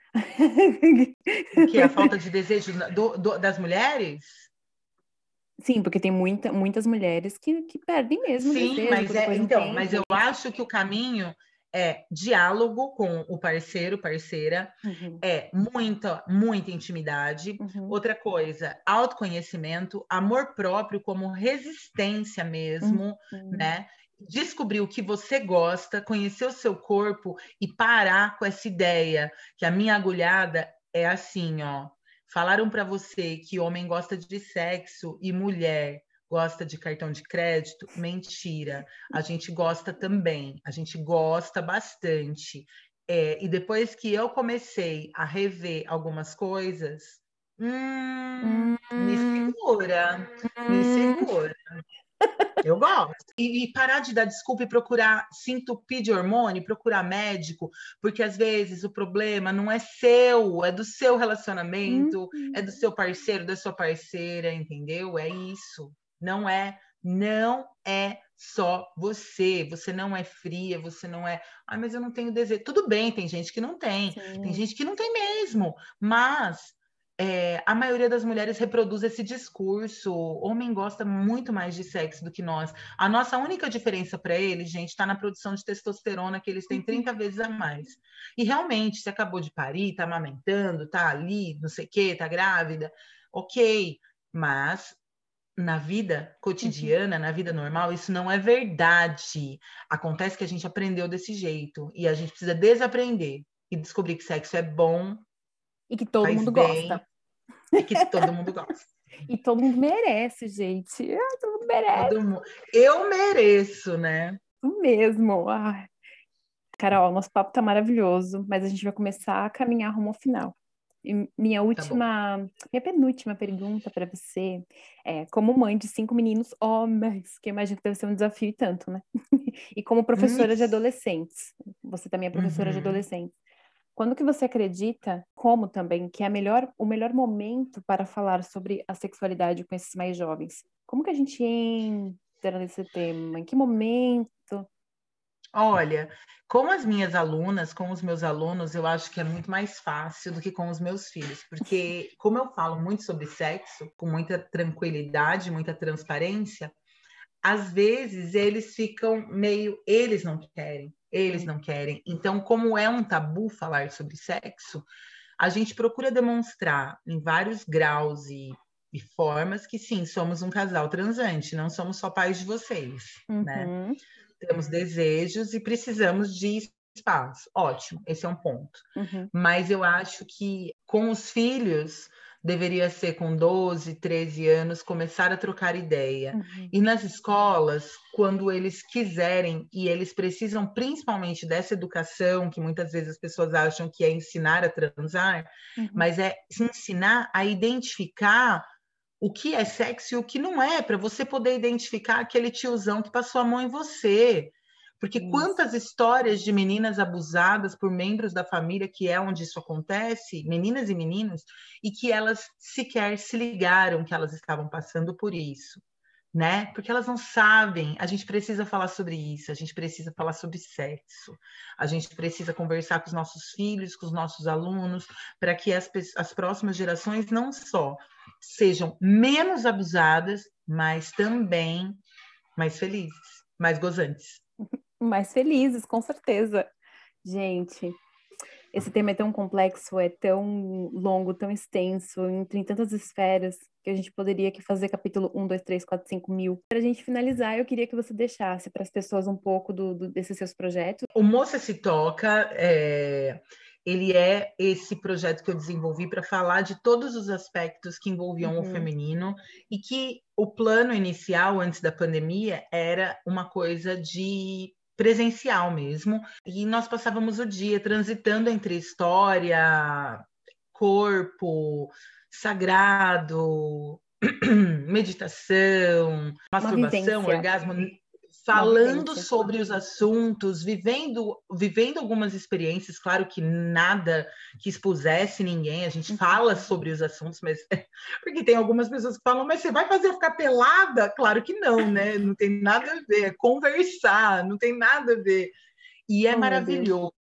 Que? A falta de desejo do- do- das mulheres? Sim, porque tem muita, muitas mulheres que, que perdem mesmo Sim, mas é, então, mas eu acho que o caminho é diálogo com o parceiro, parceira, Uhum, é muita, muita intimidade. uhum, Outra coisa, autoconhecimento, amor próprio como resistência mesmo, uhum. né? Descobrir o que você gosta, conhecer o seu corpo e parar com essa ideia que a minha agulhada é assim, ó. Falaram para você que homem gosta de sexo e mulher gosta de cartão de crédito? Mentira. A gente gosta também. A gente gosta bastante. É, e depois que eu comecei a rever algumas coisas, hum, me segura, me Hum. segura. Eu gosto. E, e parar de dar desculpa e procurar se entupir de hormônio, procurar médico, porque às vezes o problema não é seu, é do seu relacionamento, é do seu parceiro, da sua parceira, entendeu? É isso. Não é, não é só você. Você não é fria, você não é. Ah, mas eu não tenho desejo. Tudo bem, tem gente que não tem. Tem Sim. gente que não tem mesmo, mas é, a maioria das mulheres reproduz esse discurso. Homem gosta muito mais de sexo do que nós. A nossa única diferença para eles, gente, está na produção de testosterona, que eles têm 30 vezes a mais. E realmente, se acabou de parir, está amamentando, está ali, não sei o quê, está grávida, ok, mas. Na vida cotidiana, na vida normal, isso não é verdade. Acontece que a gente aprendeu desse jeito e a gente precisa desaprender e descobrir que sexo é bom E que todo mundo bem. gosta. e que todo mundo gosta. E todo mundo merece, gente. Ah, todo mundo merece Todo mundo. Eu mereço, né? mesmo. Ai. Carol, nosso papo tá maravilhoso, mas a gente vai começar a caminhar rumo ao final. E minha última, minha penúltima pergunta para você é: como mãe de cinco meninos homens, que eu imagino que deve ser um desafio e tanto, né? E como professora de Isso. adolescentes, você também é professora de Uhum. adolescentes. Quando que você acredita, como também, que é melhor, o melhor momento para falar sobre a sexualidade com esses mais jovens? Como que a gente entra nesse tema? Em que momento? Olha, com as minhas alunas, com os meus alunos, eu acho que é muito mais fácil do que com os meus filhos, porque como eu falo muito sobre sexo, com muita tranquilidade, muita transparência, às vezes eles ficam meio, eles não querem, eles não querem. Então, como é um tabu falar sobre sexo, a gente procura demonstrar em vários graus e, e formas que sim, somos um casal transante, não somos só pais de vocês, né? Temos desejos e precisamos de espaço. Ótimo, esse é um ponto. uhum, Mas eu acho que com os filhos deveria ser com 12, 13 anos começar a trocar ideia. uhum. E nas escolas, quando eles quiserem e eles precisam principalmente dessa educação, que muitas vezes as pessoas acham que é ensinar a transar, Uhum. mas é se ensinar a identificar o que é sexo e o que não é, para você poder identificar aquele tiozão que passou a mão em você. Porque Isso. quantas histórias de meninas abusadas por membros da família, que é onde isso acontece, meninas e meninos, e que elas sequer se ligaram que elas estavam passando por isso, né? Porque elas não sabem. A gente precisa falar sobre isso, a gente precisa falar sobre sexo, a gente precisa conversar com os nossos filhos, com os nossos alunos, para que as, as próximas gerações não só sejam menos abusadas, mas também mais felizes, mais gozantes. mais felizes, com certeza. Gente, esse tema é tão complexo, é tão longo, tão extenso, em tantas esferas, que a gente poderia aqui fazer capítulo 1, 2, 3, 4, 5 mil. Para a gente finalizar, eu queria que você deixasse para as pessoas um pouco do, do, desses seus projetos. O Moça Se Toca, é... ele é esse projeto que eu desenvolvi para falar de todos os aspectos que envolviam uhum. o feminino e que o plano inicial, antes da pandemia, era uma coisa de presencial mesmo. E nós passávamos o dia transitando entre história, corpo, sagrado, meditação, masturbação, orgasmo, falando sobre os assuntos, vivendo, vivendo algumas experiências, claro que nada que expusesse ninguém, a gente uhum. fala sobre os assuntos, mas porque tem algumas pessoas que falam, mas você vai fazer ficar pelada? Claro que não, né? Não tem nada a ver, é conversar, não tem nada a ver. E é oh, maravilhoso,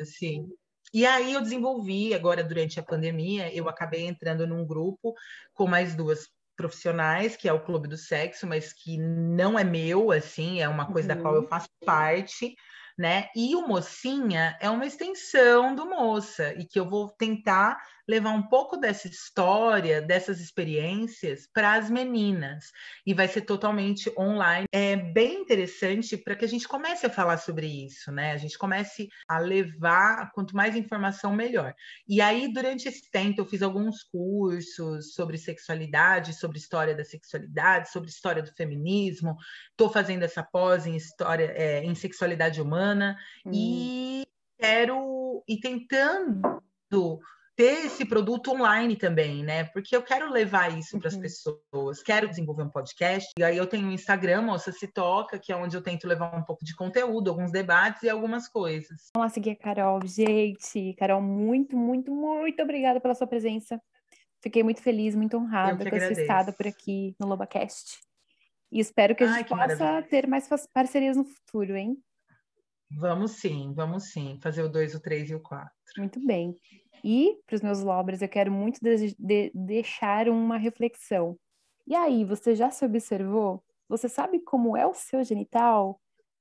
assim. E aí eu desenvolvi, agora durante a pandemia, eu acabei entrando num grupo com mais duas profissionais, que é o Clube do Sexo, mas que não é meu, assim, é uma coisa uhum. da qual eu uhum. faço parte, né? E o Mocinha é uma extensão do Moça, e que eu vou tentar levar um pouco dessa história, dessas experiências para as meninas. E vai ser totalmente online. É bem interessante para que a gente comece a falar sobre isso, né? A gente comece a levar, quanto mais informação, melhor. E aí, durante esse tempo, eu fiz alguns cursos sobre sexualidade, sobre história da sexualidade, sobre história do feminismo. Estou fazendo essa pós em história, é, em sexualidade humana hum. e quero e tentando ter esse produto online também, né? Porque eu quero levar isso para as uhum. pessoas, quero desenvolver um podcast. E aí eu tenho um Instagram, Moça Se Toca, que é onde eu tento levar um pouco de conteúdo, alguns debates e algumas coisas. Vamos seguir a Carol. Gente, Carol, muito, muito, muito obrigada pela sua presença. Fiquei muito feliz, muito honrada com esse estado por aqui no LobaCast. E espero que a gente Ai, possa maravilha. ter mais parcerias no futuro, hein? Vamos sim, vamos sim. Fazer o 2, o 3 e o 4. Muito bem. E para os meus lobras, eu quero muito de de deixar uma reflexão. E aí, você já se observou? Você sabe como é o seu genital?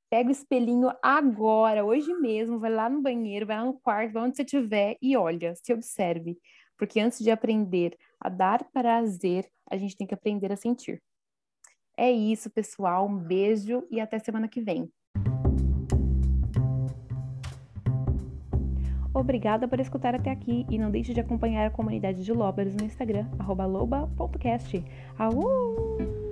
Pega o espelhinho agora, hoje mesmo, vai lá no banheiro, vai lá no quarto, vai onde você estiver e olha, se observe. Porque antes de aprender a dar prazer, a gente tem que aprender a sentir. É isso, pessoal. Um beijo e até semana que vem. Obrigada por escutar até aqui e não deixe de acompanhar a comunidade de Lobers no Instagram, loba.cast. Au!